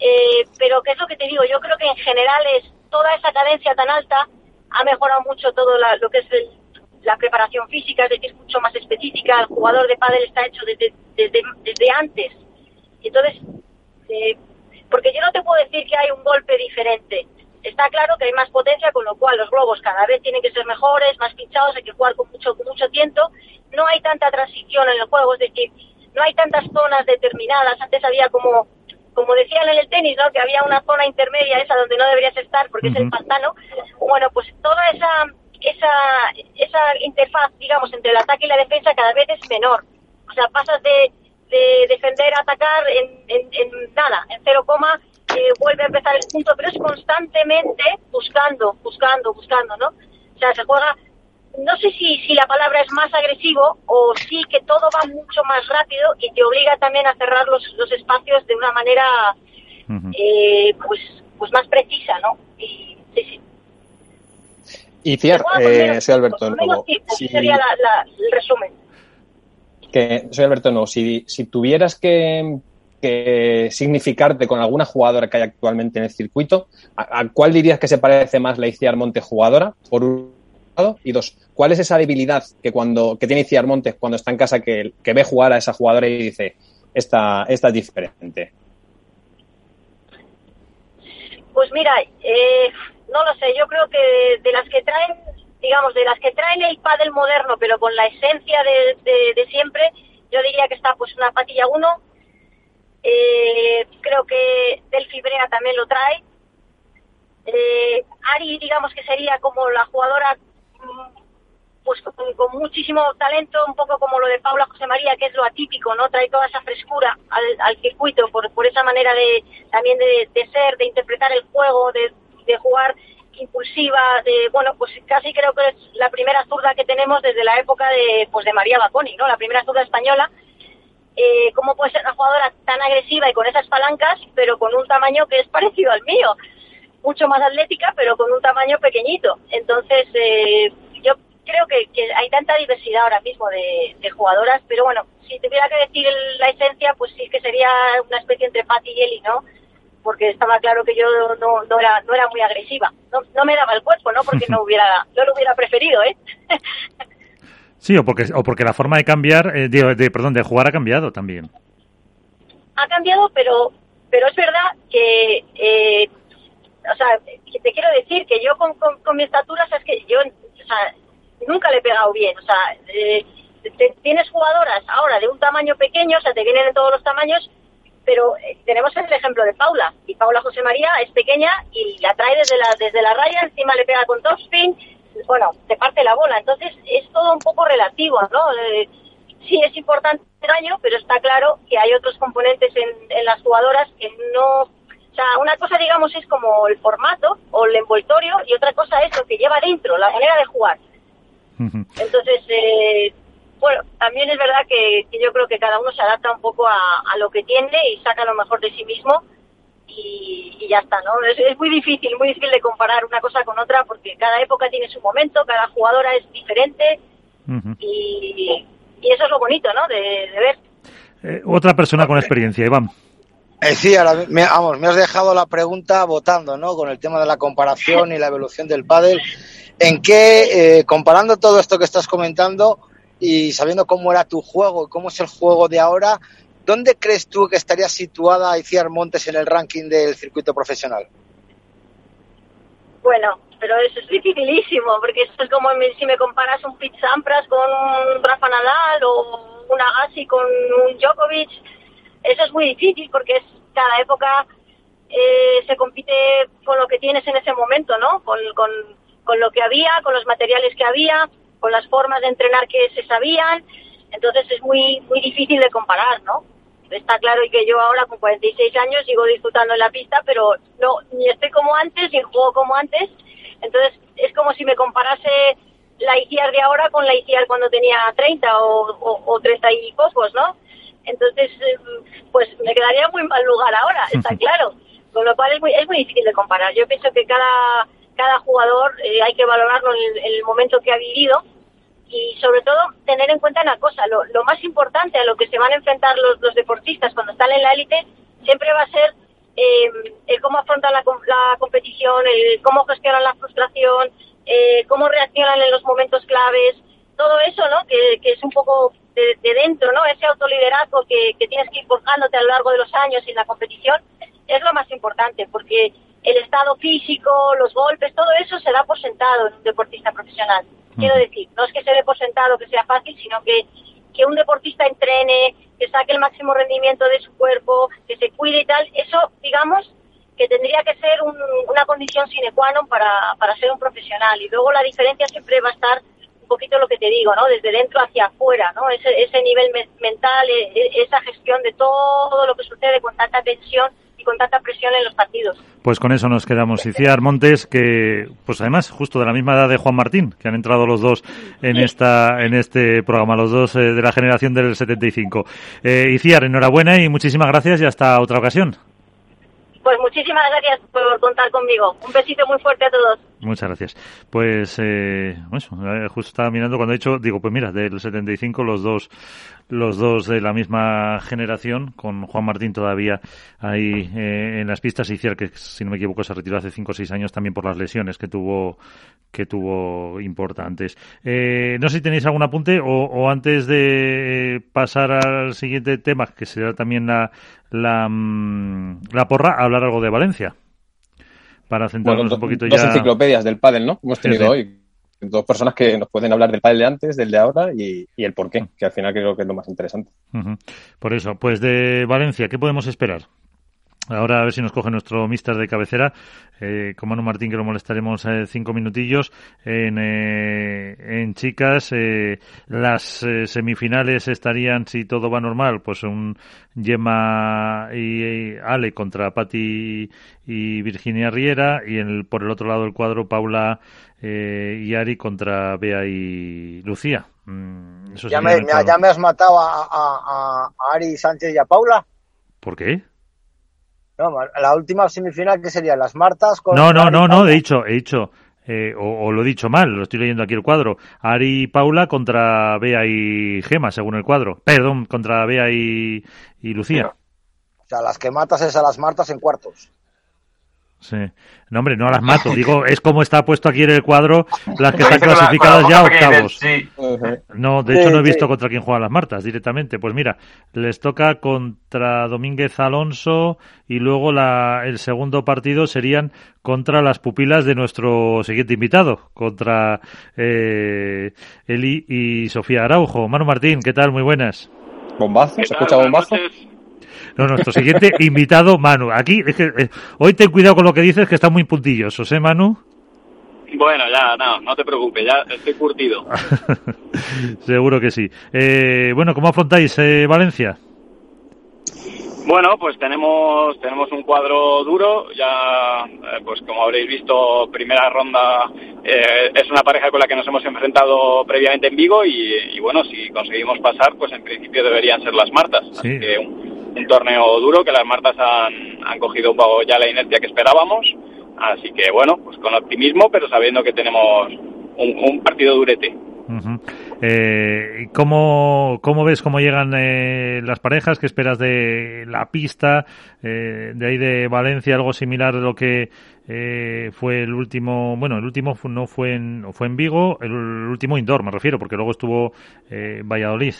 Eh, pero que es lo que te digo, yo creo que en general es toda esa cadencia tan alta ha mejorado mucho todo lo que es la preparación física, es decir, mucho más específica. El jugador de pádel está hecho desde, desde, desde antes. Entonces, eh, porque yo no te puedo decir que hay un golpe diferente. Está claro que hay más potencia, con lo cual los globos cada vez tienen que ser mejores, más pinchados, hay que jugar con mucho, con mucho tiento. No hay tanta transición en el juego, es decir, no hay tantas zonas determinadas. Antes había como, como decían en el tenis, ¿no? que había una zona intermedia, esa donde no deberías estar porque es el pantano. Bueno, pues toda esa, esa, esa interfaz, digamos, entre el ataque y la defensa cada vez es menor. O sea, pasas de de defender, atacar en, en, nada, en cero coma, eh, vuelve a empezar el punto, pero es constantemente buscando, buscando, buscando, ¿no? O sea, se juega, no sé si, si la palabra es más agresivo o sí que todo va mucho más rápido y te obliga también a cerrar los, los espacios de una manera eh, pues, pues más precisa, ¿no? Y, sí, sí. Y eh, soy Alberto. sería el resumen que soy Alberto No, si, si tuvieras que, significarte con alguna jugadora que hay actualmente en el circuito, ¿a, cuál dirías que se parece más la Iciar Montes jugadora? Por un lado, y dos, ¿cuál es esa debilidad que cuando que tiene Iciar Montes cuando está en casa que, que ve jugar a esa jugadora y dice esta, esta es diferente? Pues mira, eh, no lo sé, yo creo que de las que traen digamos, de las que traen el pádel moderno, pero con la esencia de, siempre, yo diría que está pues una patilla 1. Eh, creo que Delphi Brea también lo trae. Eh, Ari, digamos que sería como la jugadora mm, pues con, muchísimo talento, un poco como lo de Paula José María, que es lo atípico, ¿no? Trae toda esa frescura al, circuito por, por esa manera de también de, ser, de interpretar el juego, de jugar impulsiva, de, bueno, pues casi creo que es la primera zurda que tenemos desde la época de, pues de María Baconi, ¿no? La primera zurda española. Eh, ¿Cómo puede ser una jugadora tan agresiva y con esas palancas, pero con un tamaño que es parecido al mío? Mucho más atlética, pero con un tamaño pequeñito. Entonces, eh, yo creo que, hay tanta diversidad ahora mismo de, de, jugadoras, pero bueno, si tuviera que decir la esencia, pues sí que sería una especie entre Patty y Eli, ¿no? Porque estaba claro que yo no, no, era, no era muy agresiva. No, no me daba el cuerpo, ¿no? Porque no [laughs] hubiera, yo lo hubiera preferido, ¿eh? [laughs] sí, o porque, o porque la forma de cambiar, eh, de, perdón, de jugar ha cambiado también. Ha cambiado, pero, pero es verdad que, eh, o sea, te quiero decir que yo con, con, mi estatura, es que yo, o sea, nunca le he pegado bien, o sea, eh, tienes jugadoras ahora de un tamaño pequeño, o sea, te vienen de todos los tamaños, pero eh, tenemos el ejemplo de Paula, y Paula José María es pequeña y la trae desde la, desde la raya, encima le pega con topspin, bueno, te parte la bola, entonces es todo un poco relativo, ¿no? Eh, sí es importante el año, pero está claro que hay otros componentes en, las jugadoras que no... O sea, una cosa, digamos, es como el formato o el envoltorio y otra cosa es lo que lleva dentro, la manera de jugar. Entonces, eh, bueno, también es verdad que, yo creo que cada uno se adapta un poco a, lo que tiene y saca lo mejor de sí mismo y, ya está, ¿no? Es, muy difícil, muy difícil de comparar una cosa con otra porque cada época tiene su momento, cada jugadora es diferente y, eso es lo bonito, ¿no? De, ver. Eh, otra persona con experiencia, Iván. Eh, sí, me, vamos, me has dejado la pregunta votando, ¿no? Con el tema de la comparación y la evolución del pádel. ¿En qué, eh, comparando todo esto que estás comentando y sabiendo cómo era tu juego y cómo es el juego de ahora, ¿dónde crees tú que estaría situada Iciar Montes en el ranking del circuito profesional? Bueno, pero eso es dificilísimo, porque eso es como si me comparas un Pete Sampras con un Rafa Nadal o un Agassi con un Djokovic. Eso es muy difícil porque es cada época eh, se compite con lo que tienes en ese momento, ¿no? Con, con, con lo que había, con los materiales que había, con las formas de entrenar que se sabían. Entonces es muy muy difícil de comparar, ¿no? Está claro que yo ahora con 46 años sigo disfrutando en la pista, pero no ni estoy como antes ni juego como antes entonces, es como si me comparase la ICIAR de ahora con la ICIAR cuando tenía 30 o, o, 30 y pocos, ¿no? Entonces, eh, pues me quedaría muy mal lugar ahora, está [laughs] claro. Con lo cual es muy, es muy difícil de comparar. Yo pienso que cada, cada jugador eh, hay que valorarlo en el, momento que ha vivido y sobre todo tener en cuenta una cosa, lo, más importante a lo que se van a enfrentar los, los deportistas cuando están en la élite siempre va a ser eh, el cómo afrontan la, competición, el cómo gestionan la frustración, eh, cómo reaccionan en los momentos claves, todo eso, ¿no? Que, es un poco de, dentro, ¿no? Ese autoliderazgo que, que tienes que ir forjándote a lo largo de los años en la competición es lo más importante, porque el estado físico, los golpes, todo eso se da por sentado en un deportista profesional. Quiero decir, no es que se dé por sentado que sea fácil, sino que, que un deportista entrene, que saque el máximo rendimiento de su cuerpo, que se cuide y tal, eso, digamos, que tendría que ser una condición sine qua non para, para ser un profesional. Y luego la diferencia siempre va a estar un poquito lo que te digo, ¿no? Desde dentro hacia afuera, ¿no? Ese, ese nivel mental, e, e, esa gestión de todo lo que sucede con tanta tensión y con tanta presión en los partidos. Pues con eso nos quedamos. Iciar Montes, que pues además justo de la misma edad de Juan Martín, que han entrado los dos en esta en este programa, los dos eh, de la generación del 75. Eh, Iciar, enhorabuena y muchísimas gracias y hasta otra ocasión. Pues muchísimas gracias por contar conmigo. Un besito muy fuerte a todos. Muchas gracias. Pues, eh, eso, eh, justo estaba mirando cuando he dicho, digo, pues mira, del 75 los dos, los dos de la misma generación, con Juan Martín todavía ahí eh, en las pistas, y que si no me equivoco se retiró hace 5 o 6 años también por las lesiones que tuvo, que tuvo importantes. Eh, no sé si tenéis algún apunte o, o antes de pasar al siguiente tema, que será también la, la, mm, la porra, hablar algo de Valencia para centrarnos un poquito ya. Dos enciclopedias del pádel, ¿no? Hemos tenido hoy dos personas que nos pueden hablar del pádel de antes, del de ahora y, el por qué, que al final creo que es lo más interesante. Por eso, pues de Valencia, ¿qué podemos esperar? Ahora a ver si nos coge nuestro mister de cabecera, eh, con Manu Martín, que lo molestaremos eh, cinco minutillos. En, eh, en chicas, eh, las eh, semifinales estarían, si todo va normal, pues un Gemma y, Ale contra Patti y Virginia Riera, y en el, por el otro lado del cuadro, Paula y Ari contra Bea y Lucía. Mm, ¿Ya, me, ¿Ya, me, has matado a, a, a Ari Sánchez y a Paula? ¿Por qué? No, la última semifinal que sería las Martas con. No, no, no, no, he dicho, he dicho. Eh, o, lo he dicho mal, lo estoy leyendo aquí el cuadro. Ari y Paula contra Bea y Gema, según el cuadro. Perdón, contra Bea y, y Lucía. O sea, las que matas es a las Martas en cuartos. Sí. No, hombre, no las mato. [laughs] Digo, es como está puesto aquí en el cuadro las que están clasificadas ya octavos. No, de hecho no he visto contra quién juegan las Martas directamente. Pues mira, les toca contra Domínguez Alonso y luego la, el segundo partido serían contra las pupilas de nuestro siguiente invitado, contra eh, Eli y Sofía Araujo. Manu Martín, ¿qué tal? Muy buenas. ¿Bombazo? ¿Se escucha bombazo? No, nuestro siguiente [laughs] invitado, Manu. Aquí, es que, eh, hoy ten cuidado con lo que dices, que está muy puntilloso, ¿eh, Manu? Bueno, ya, no, no te preocupes, ya estoy curtido. [laughs] Seguro que sí. Eh, bueno, ¿cómo afrontáis eh, Valencia? Bueno, pues tenemos tenemos un cuadro duro. Ya, eh, pues como habréis visto, primera ronda eh, es una pareja con la que nos hemos enfrentado previamente en Vigo y, bueno, si conseguimos pasar, pues en principio deberían ser las Martas. Así que un, un, torneo duro que las Martas han, han cogido un poco ya la inercia que esperábamos. Así que bueno, pues con optimismo, pero sabiendo que tenemos un, partido durete. Eh, ¿cómo, ¿Cómo ves cómo llegan eh, las parejas? ¿Qué esperas de la pista? Eh, de ahí de Valencia, algo similar a lo que eh, fue el último, bueno, el último no fue en, fue en Vigo, el, último indoor me refiero, porque luego estuvo Valladolid.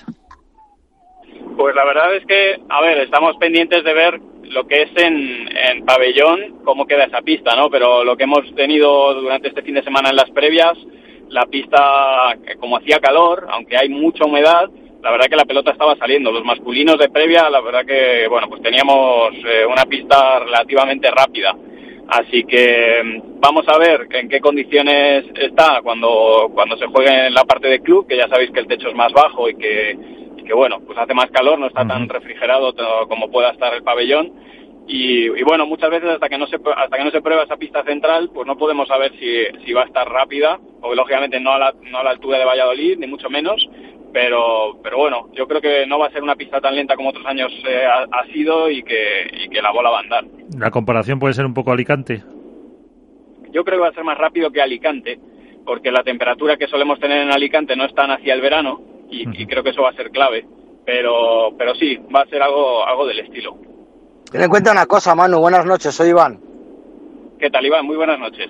Pues la verdad es que, a ver, estamos pendientes de ver lo que es en, en pabellón, cómo queda esa pista, ¿no? Pero lo que hemos tenido durante este fin de semana en las previas, la pista, como hacía calor, aunque hay mucha humedad, la verdad que la pelota estaba saliendo. Los masculinos de previa, la verdad que, bueno, pues teníamos eh, una pista relativamente rápida. Así que vamos a ver en qué condiciones está cuando, cuando se juegue en la parte de club, que ya sabéis que el techo es más bajo y que, que bueno, pues hace más calor, no está tan refrigerado como pueda estar el pabellón y, bueno, muchas veces hasta que no se hasta que no se prueba esa pista central, pues no podemos saber si, si va a estar rápida, o lógicamente no a, la, no a la altura de Valladolid, ni mucho menos, pero, pero bueno, yo creo que no va a ser una pista tan lenta como otros años eh, ha, sido y que, y que la bola va a andar. ¿La comparación puede ser un poco Alicante? Yo creo que va a ser más rápido que Alicante, porque la temperatura que solemos tener en Alicante no es tan hacia el verano y, y creo que eso va a ser clave. Pero, pero sí, va a ser algo, algo del estilo. Ten en cuenta una cosa, Manu. Buenas noches, soy Iván. ¿Qué tal, Iván? Muy buenas noches.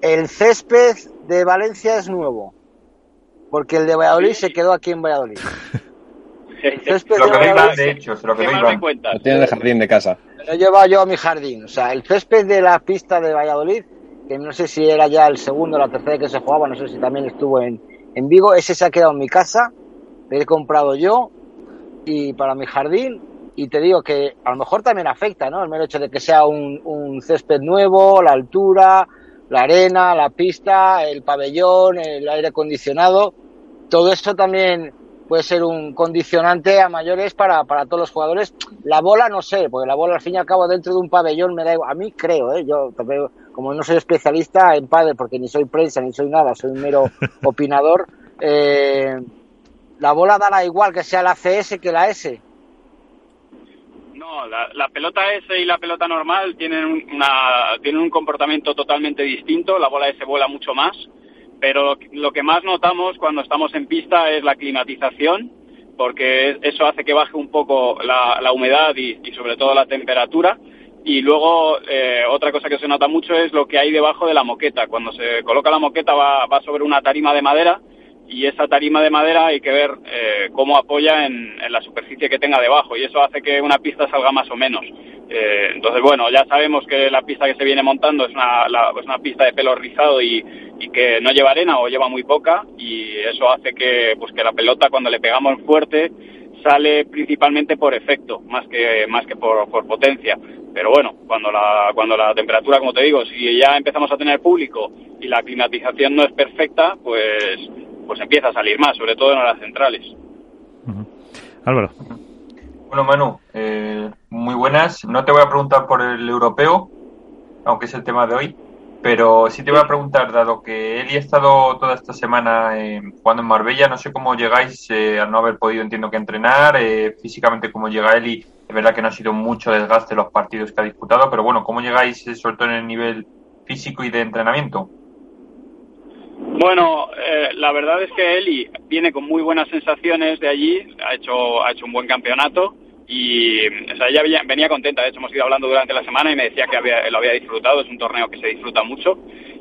El césped de Valencia es nuevo, porque el de Valladolid se quedó aquí en Valladolid. [laughs] El césped lo que de de hecho, se lo que Iván. Lo tiene en el jardín de casa. Lo he llevado yo a mi jardín. O sea, el césped de la pista de Valladolid, que no sé si era ya el segundo o la tercera que se jugaba, no sé si también estuvo en, en Vigo, ese se ha quedado en mi casa, lo he comprado yo y para mi jardín y te digo que a lo mejor también afecta, ¿no? El mero hecho de que sea un, césped nuevo, la altura, la arena, la pista, el pabellón, el aire acondicionado, todo eso también puede ser un condicionante a mayores para, para todos los jugadores. La bola no sé, porque la bola al fin y al cabo dentro de un pabellón me da igual. A mí creo, ¿eh? yo como no soy especialista en padre, porque ni soy prensa ni soy nada, soy un mero [laughs] opinador, eh, la bola dará igual que sea la CS que la S la, pelota S y la pelota normal tienen, una, tienen un comportamiento totalmente distinto. La bola S vuela mucho más, pero lo que más notamos cuando estamos en pista es la climatización, porque eso hace que baje un poco la, humedad y, sobre todo la temperatura. Y luego eh, otra cosa que se nota mucho es lo que hay debajo de la moqueta. Cuando se coloca la moqueta va, va sobre una tarima de madera y esa tarima de madera hay que ver eh, cómo apoya en, la superficie que tenga debajo y eso hace que una pista salga más o menos. Eh, entonces, bueno, ya sabemos que la pista que se viene montando es una, una pista de pelo rizado y, que no lleva arena o lleva muy poca y eso hace que, pues, que la pelota cuando le pegamos fuerte sale principalmente por efecto, más que, más que por, por potencia. Pero bueno, cuando la, cuando la temperatura, como te digo, si ya empezamos a tener público y la climatización no es perfecta, pues pues empieza a salir más, sobre todo en las centrales. Álvaro. Bueno, Manu, eh, muy buenas. No te voy a preguntar por el europeo, aunque es el tema de hoy, pero sí te voy a preguntar, dado que Eli ha estado toda esta semana eh, jugando en Marbella, no sé cómo llegáis eh, al no haber podido, entiendo que entrenar, eh, físicamente cómo llega Eli, es verdad que no ha sido mucho desgaste los partidos que ha disputado, pero bueno, ¿cómo llegáis sobre todo en el nivel físico y de entrenamiento? Bueno, eh, la verdad es que Eli viene con muy buenas sensaciones de allí, ha hecho, ha hecho un buen campeonato y o sea, ella venía, contenta, de hecho hemos ido hablando durante la semana y me decía que había, lo había disfrutado, es un torneo que se disfruta mucho.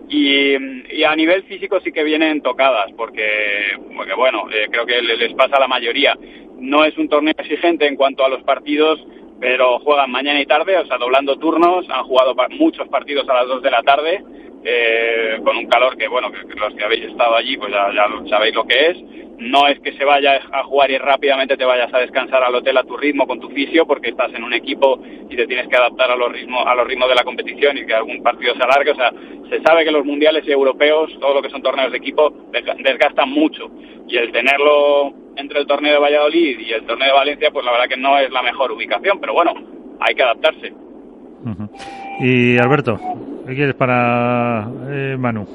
Y, a nivel físico sí que vienen tocadas porque, porque bueno, eh, creo que les pasa a la mayoría. No es un torneo exigente en cuanto a los partidos, pero juegan mañana y tarde, o sea, doblando turnos, han jugado muchos partidos a las 2 de la tarde eh, con un calor que, bueno, que, los que habéis estado allí, pues ya, ya sabéis lo que es. No es que se vaya a jugar y rápidamente te vayas a descansar al hotel a tu ritmo con tu fisio, porque estás en un equipo y te tienes que adaptar a los ritmos, a los ritmos de la competición y que algún partido se alargue. O sea, se sabe que los mundiales y europeos, todo lo que son torneos de equipo, desgastan mucho. Y el tenerlo entre el torneo de Valladolid y el torneo de Valencia, pues la verdad que no es la mejor ubicación, pero bueno, hay que adaptarse. Y Alberto, ¿qué quieres para eh, Manu?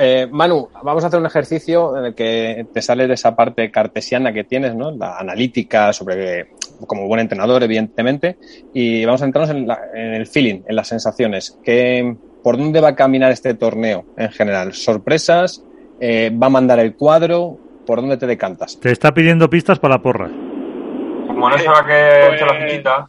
Eh, Manu, vamos a hacer un ejercicio en el que te sales de esa parte cartesiana que tienes, ¿no? La analítica sobre, como buen entrenador, evidentemente, y vamos a centrarnos en, en el feeling, en las sensaciones. ¿Qué, ¿Por dónde va a caminar este torneo en general? ¿Sorpresas? Eh, ¿Va a mandar el cuadro? ¿Por dónde te decantas? Te está pidiendo pistas para la porra. Como no se va a que pues, la fichita.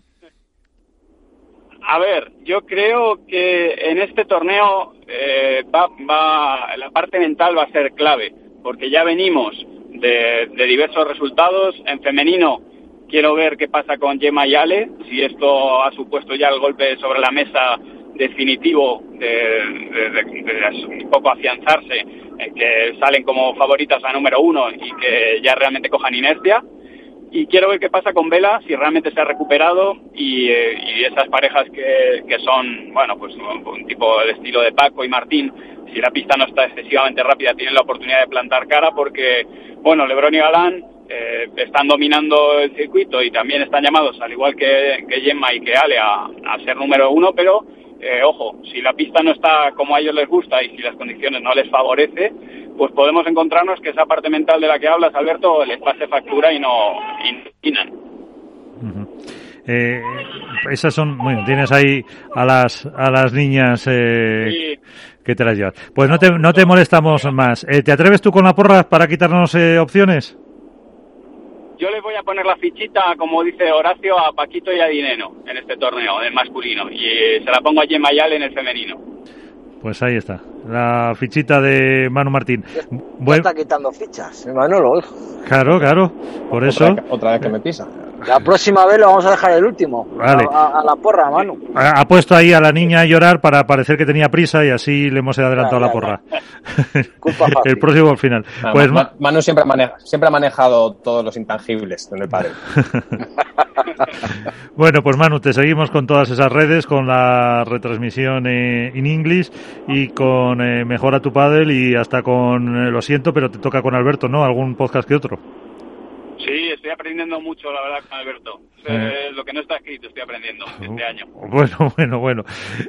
A ver, yo creo que en este torneo eh, va, va, la parte mental va a ser clave, porque ya venimos de, diversos resultados. En femenino, quiero ver qué pasa con Gemma y Ale, si esto ha supuesto ya el golpe sobre la mesa definitivo de, un poco afianzarse, en que salen como favoritas a número uno y que ya realmente cojan inercia y quiero ver qué pasa con Vela, si realmente se ha recuperado y, eh, esas parejas que, que, son, bueno, pues un, tipo del estilo de Paco y Martín, si la pista no está excesivamente rápida, tienen la oportunidad de plantar cara porque, bueno, Lebron y Galán eh, están dominando el circuito y también están llamados, al igual que, que Gemma y que Ale, a, a ser número uno, pero eh, ojo, si la pista no está como a ellos les gusta y si las condiciones no les favorece, pues podemos encontrarnos que esa parte mental de la que hablas, Alberto, les pase factura y no. Eh, esas son, bueno, tienes ahí a las a las niñas eh, que te las llevas. Pues no te, no te molestamos más. Eh, ¿Te atreves tú con la porra para quitarnos opciones? Yo les voy a poner la fichita, como dice Horacio, a Paquito y a Dineno en este torneo, en masculino. Y se la pongo a Gemma Yal en el femenino. Pues ahí está, la fichita de Manu Martín. Ya, está quitando fichas, Manolo. Claro, claro, por eso. otra vez que me pisa. La próxima vez lo vamos a dejar el último. Vale. A, la porra, Manu. Ha, puesto ahí a la niña a llorar para parecer que tenía prisa y así le hemos adelantado la porra. [laughs] el próximo al final. pues Manu siempre ha, siempre ha manejado todos los intangibles en el padre. [laughs] bueno, pues Manu, te seguimos con todas esas redes, con la retransmisión en inglés y con eh, Mejora tu Padel y hasta con, eh, lo siento, pero te toca con Alberto, ¿no? ¿Algún podcast que otro? Sí, estoy aprendiendo mucho, la verdad, con Alberto. Eh. Lo que no está escrito estoy aprendiendo este uh, año. Bueno, [laughs] bueno, bueno.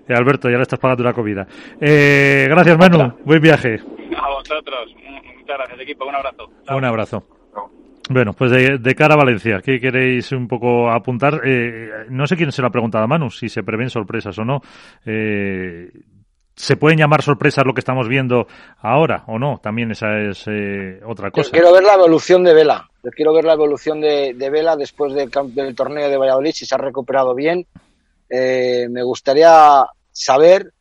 Alberto, ya le estás pagando la comida. gracias, Manu. Buen viaje. A vosotros. Muchas gracias, equipo. Un abrazo. Un abrazo. Bueno, pues de, cara a Valencia, ¿qué queréis un poco apuntar? no sé quién se lo ha preguntado a Manu, si se prevén sorpresas o no. Eh, ¿Se pueden llamar sorpresas lo que estamos viendo ahora o no? También esa es eh, otra cosa. quiero ver la evolución de Vela. Quiero ver la evolución de, Vela después del, torneo de Valladolid, si se ha recuperado bien. Eh, me gustaría saber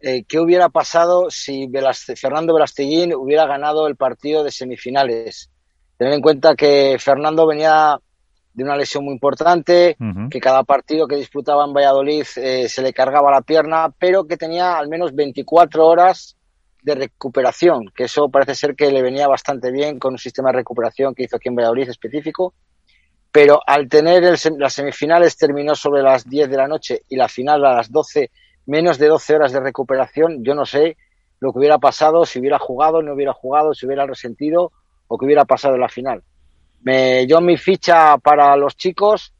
eh, qué hubiera pasado si Fernando Velasteguín hubiera ganado el partido de semifinales. Tener en cuenta que Fernando venía de una lesión muy importante, que cada partido que disputaba en Valladolid eh, se le cargaba la pierna, pero que tenía al menos 24 horas de recuperación, que eso parece ser que le venía bastante bien con un sistema de recuperación que hizo aquí en Valladolid específico. Pero al tener las semifinales terminó sobre las 10 de la noche y la final a las 12, menos de 12 horas de recuperación, yo no sé lo que hubiera pasado, si hubiera jugado, no hubiera jugado, si hubiera resentido o que hubiera pasado en la final. Yo mi ficha para los chicos,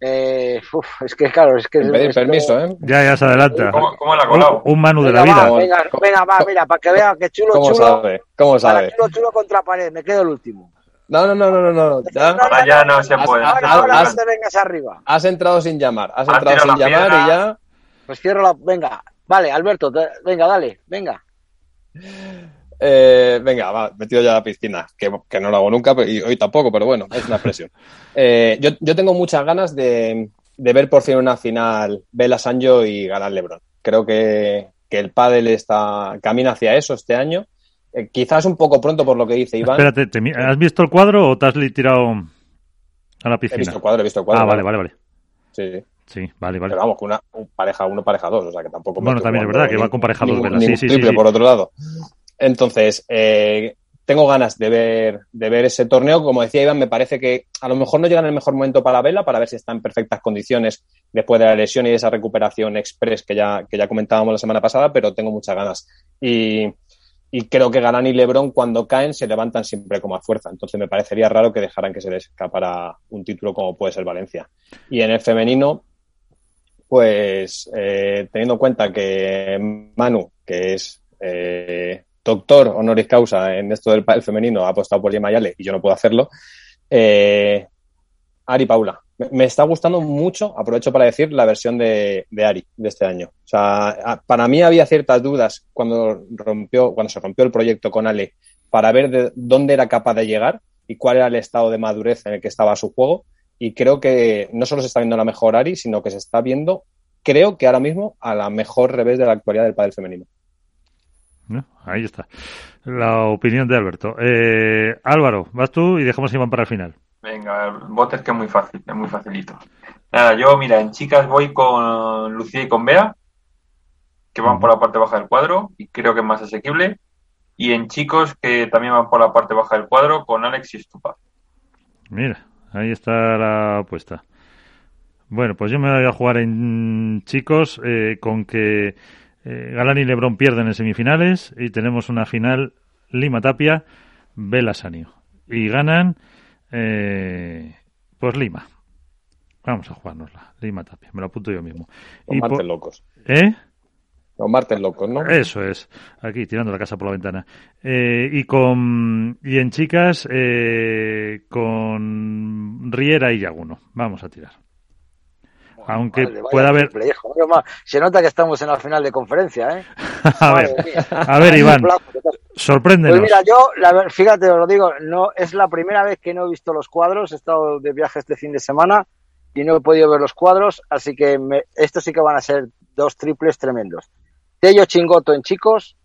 eh, es que claro, es que... Pedir permiso, ¿eh? Ya, ya se adelanta. ¿Cómo, cómo la colado? Un, Manu de la vida. venga, venga, va, mira, para que vean que chulo, ¿Cómo chulo. Sabe? ¿Cómo sabe? chulo, chulo contra pared, me quedo el último. No, no, no, no, no, Ya, ahora ya no se puede. Ahora, ahora has, vengas arriba. Has entrado sin llamar, has entrado sin llamar y ya... Pues cierro la... Venga, vale, Alberto, venga, dale, venga. Eh, venga, va, metido ya a la piscina, que, no lo hago nunca y hoy tampoco, pero bueno, es una expresión. [laughs] Eh, yo, tengo muchas ganas de, ver por fin una final Vela Sanjo y ganar Lebron. Creo que, el pádel está, camina hacia eso este año. Eh, quizás un poco pronto por lo que dice Iván. Espérate, ¿has visto el cuadro o te has tirado a la piscina? He visto el cuadro, he visto el cuadro. Ah, vale, vale, vale. Sí. Sí, vale, vale. Pero vamos, con una pareja uno, pareja dos, o sea que tampoco... Bueno, también es verdad que va con pareja dos velas. Sí, sí, triple, por otro lado. Entonces, eh, tengo ganas de ver, de ver ese torneo. Como decía Iván, me parece que a lo mejor no llega en el mejor momento para la vela, para ver si está en perfectas condiciones después de la lesión y de esa recuperación express que ya, que ya comentábamos la semana pasada, pero tengo muchas ganas. Y, creo que Galán y Lebron cuando caen se levantan siempre como a fuerza. Entonces me parecería raro que dejaran que se les escapara un título como puede ser Valencia. Y en el femenino, pues eh, teniendo en cuenta que Manu, que es eh, doctor honoris causa en esto del femenino ha apostado por Yemayale y yo no puedo hacerlo. Eh, Ari Paula. Me, está gustando mucho, aprovecho para decir, la versión de, Ari de este año. O sea, para mí había ciertas dudas cuando rompió, cuando se rompió el proyecto con Ale para ver de dónde era capaz de llegar y cuál era el estado de madurez en el que estaba su juego. Y creo que no solo se está viendo la mejor Ari, sino que se está viendo, creo que ahora mismo, a la mejor revés de la actualidad del padre femenino. Ahí está. La opinión de Alberto. Eh, Álvaro, vas tú y dejamos a Iván para el final. Venga, el bote que es muy fácil, es muy facilito. Nada, yo, mira, en chicas voy con Lucía y con Bea, que van por la parte baja del cuadro y creo que es más asequible. Y en chicos, que también van por la parte baja del cuadro, con Alex y Stupa. Mira, ahí está la apuesta. Bueno, pues yo me voy a jugar en chicos eh, con que eh, Galán y Lebron pierden en semifinales y tenemos una final Lima Tapia, Vela Sanio. Y ganan, eh, pues Lima. Vamos a jugárnosla. Lima Tapia, me lo apunto yo mismo. Con Martes locos. ¿Eh? Con Martes locos, ¿no? Eso es. Aquí, tirando la casa por la ventana. Eh, y con y en chicas, con Riera y Yaguno. Vamos a tirar aunque pueda haber. Se nota que estamos en la final de conferencia, ¿eh? [laughs] a, ver, a ver, Iván, sorpréndenos. Pues mira, yo, la, fíjate, os lo digo, no es la primera vez que no he visto los cuadros. He estado de viaje este fin de semana y no he podido ver los cuadros, así que estos sí que van a ser dos triples tremendos. Tello Chingoto en chicos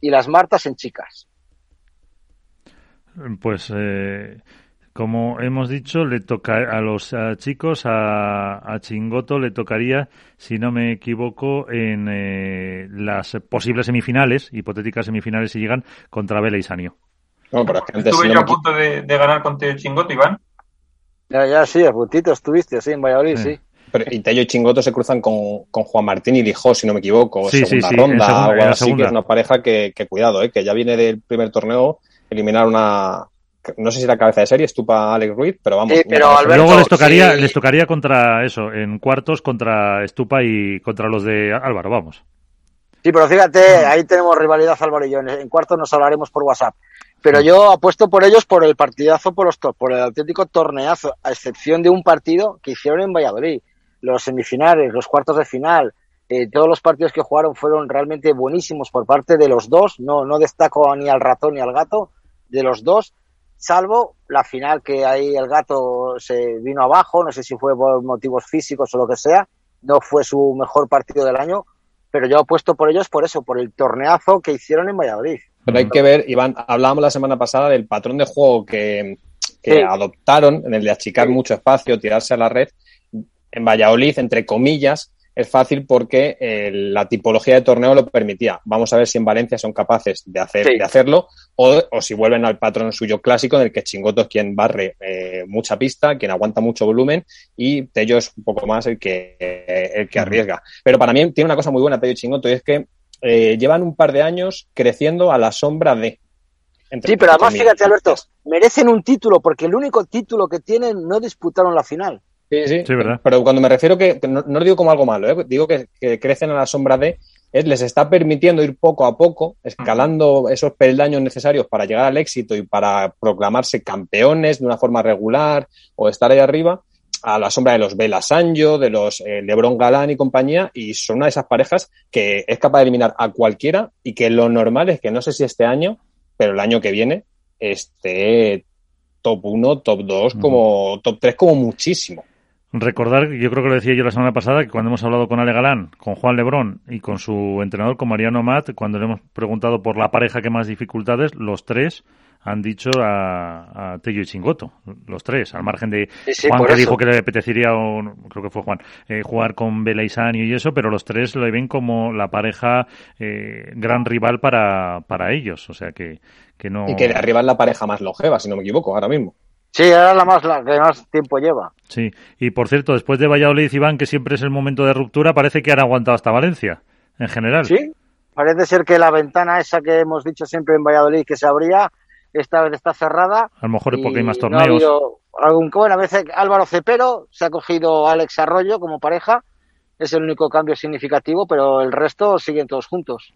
y las Martas en chicas. Pues eh, como hemos dicho, le toca a los chicos, a, Chingoto le tocaría, si no me equivoco, en eh, las posibles semifinales, hipotéticas semifinales si llegan, contra Vela y Sanio. ¿Estuve yo a punto de, ganar con Teo Chingoto, Iván? Ya, ya, sí, a puntito estuviste, sí, en Valladolid, sí. Pero, y Tello y Chingoto se cruzan con, Juan Martín y Lijó, si no me equivoco, sí, segunda ronda o algo así, que es una pareja que, que cuidado, eh, que ya viene del primer torneo eliminar una, no sé si la cabeza de serie, estupa Alex Ruiz, pero vamos. pero luego les tocaría, les tocaría contra eso, en cuartos contra Estupa y contra los de Álvaro, vamos. Sí, pero fíjate, ahí tenemos rivalidad Álvaro y yo. En cuartos nos hablaremos por WhatsApp. Pero yo apuesto por ellos por el partidazo, por, los, por el auténtico torneazo, a excepción de un partido que hicieron en Valladolid. Los semifinales, los cuartos de final, eh, todos los partidos que jugaron fueron realmente buenísimos por parte de los dos. No, no destaco ni al ratón ni al gato, de los dos salvo la final que ahí el gato se vino abajo, no sé si fue por motivos físicos o lo que sea, no fue su mejor partido del año, pero yo he puesto por ellos por eso, por el torneazo que hicieron en Valladolid. Pero hay que ver, Iván, hablábamos la semana pasada del patrón de juego que, adoptaron, en el de achicar mucho espacio, tirarse a la red. En Valladolid, entre comillas, es fácil porque eh, la tipología de torneo lo permitía. Vamos a ver si en Valencia son capaces de, hacer, de hacerlo o, si vuelven al patrón suyo clásico en el que Chingoto es quien barre eh, mucha pista, quien aguanta mucho volumen y Tello es un poco más el que, el que arriesga. Pero para mí tiene una cosa muy buena Tello y Chingoto y es que eh, llevan un par de años creciendo a la sombra de... Sí, pero además fíjate Alberto, merecen un título porque el único título que tienen no disputaron la final. Sí, sí, Pero cuando me refiero que, no, lo digo como algo malo, ¿eh? digo que, crecen a la sombra de, es, les está permitiendo ir poco a poco, escalando esos peldaños necesarios para llegar al éxito y para proclamarse campeones de una forma regular o estar ahí arriba, a la sombra de los Bela Sanjo, de los eh, Lebron Galán y compañía, y son una de esas parejas que es capaz de eliminar a cualquiera y que lo normal es que no sé si este año, pero el año que viene, esté top 1, top 2, como top 3 como muchísimo. Recordar, yo creo que lo decía yo la semana pasada, que cuando hemos hablado con Ale Galán, con Juan Lebrón y con su entrenador, con Mariano Mat, cuando le hemos preguntado por la pareja que más dificultades, los tres han dicho a, a Tello y Chingoto, los tres, al margen de Juan que dijo que le apetecería, o, creo que fue Juan, eh, jugar con Vela y eso, pero los tres lo ven como la pareja eh, gran rival para, para ellos, o sea que, que no... Y que de arriba es la pareja más longeva, si no me equivoco, ahora mismo. Sí, ahora la más la que más tiempo lleva. Sí, y por cierto, después de Valladolid, Iván, que siempre es el momento de ruptura, parece que han aguantado hasta Valencia, en general. Sí, parece ser que la ventana esa que hemos dicho siempre en Valladolid que se abría esta vez está cerrada. A lo mejor es porque hay más torneos. algún, bueno, a veces Álvaro Cepero se ha cogido a Alex Arroyo como pareja. Es el único cambio significativo, pero el resto siguen todos juntos.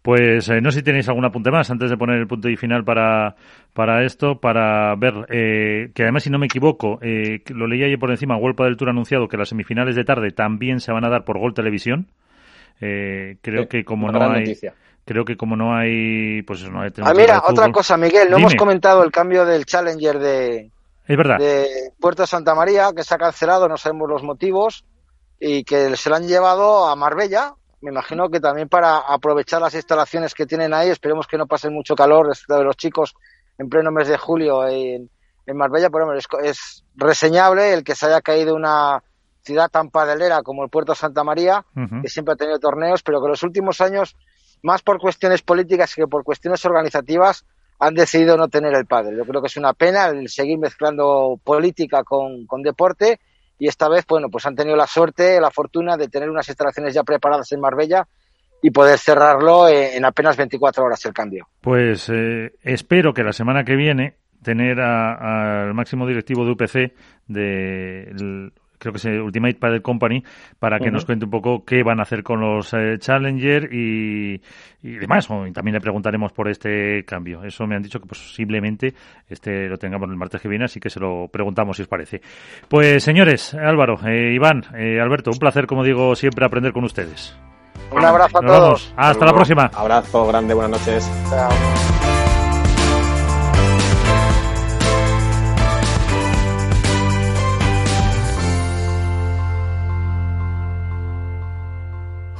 Pues eh, no sé si tenéis algún apunte más antes de poner el punto y final para, para esto, para ver eh, que además, si no me equivoco, eh, lo leí ayer por encima, Huelpa del Tour anunciado que las semifinales de tarde también se van a dar por Gol Televisión. creo que como no hay creo que como no hay pues no hay ah, mira otra cosa Miguel no hemos comentado el cambio del Challenger de es verdad. de Puerto Santa María que se ha cancelado no sabemos los motivos y que se lo han llevado a Marbella. Me imagino que también para aprovechar las instalaciones que tienen ahí. Esperemos que no pasen mucho calor de los chicos en pleno mes de julio en, en Marbella. Pero es, es reseñable el que se haya caído una ciudad tan padelera como el Puerto Santa María que siempre ha tenido torneos pero que los últimos años más por cuestiones políticas que por cuestiones organizativas, han decidido no tener el padre. Yo creo que es una pena el seguir mezclando política con, deporte y esta vez, bueno, pues han tenido la suerte, la fortuna de tener unas instalaciones ya preparadas en Marbella y poder cerrarlo en, apenas 24 horas el cambio. Pues eh, espero que la semana que viene tener al máximo directivo de UPC de creo que es Ultimate Padel Company, para que nos cuente un poco qué van a hacer con los eh, Challenger y, demás. Y también le preguntaremos por este cambio. Eso me han dicho que posiblemente este lo tengamos el martes que viene, así que se lo preguntamos si os parece. Pues señores, Álvaro, eh, Iván, eh, Alberto, un placer, como digo, siempre aprender con ustedes. Un abrazo a todos. Hasta la próxima. Abrazo grande, buenas noches. Chao.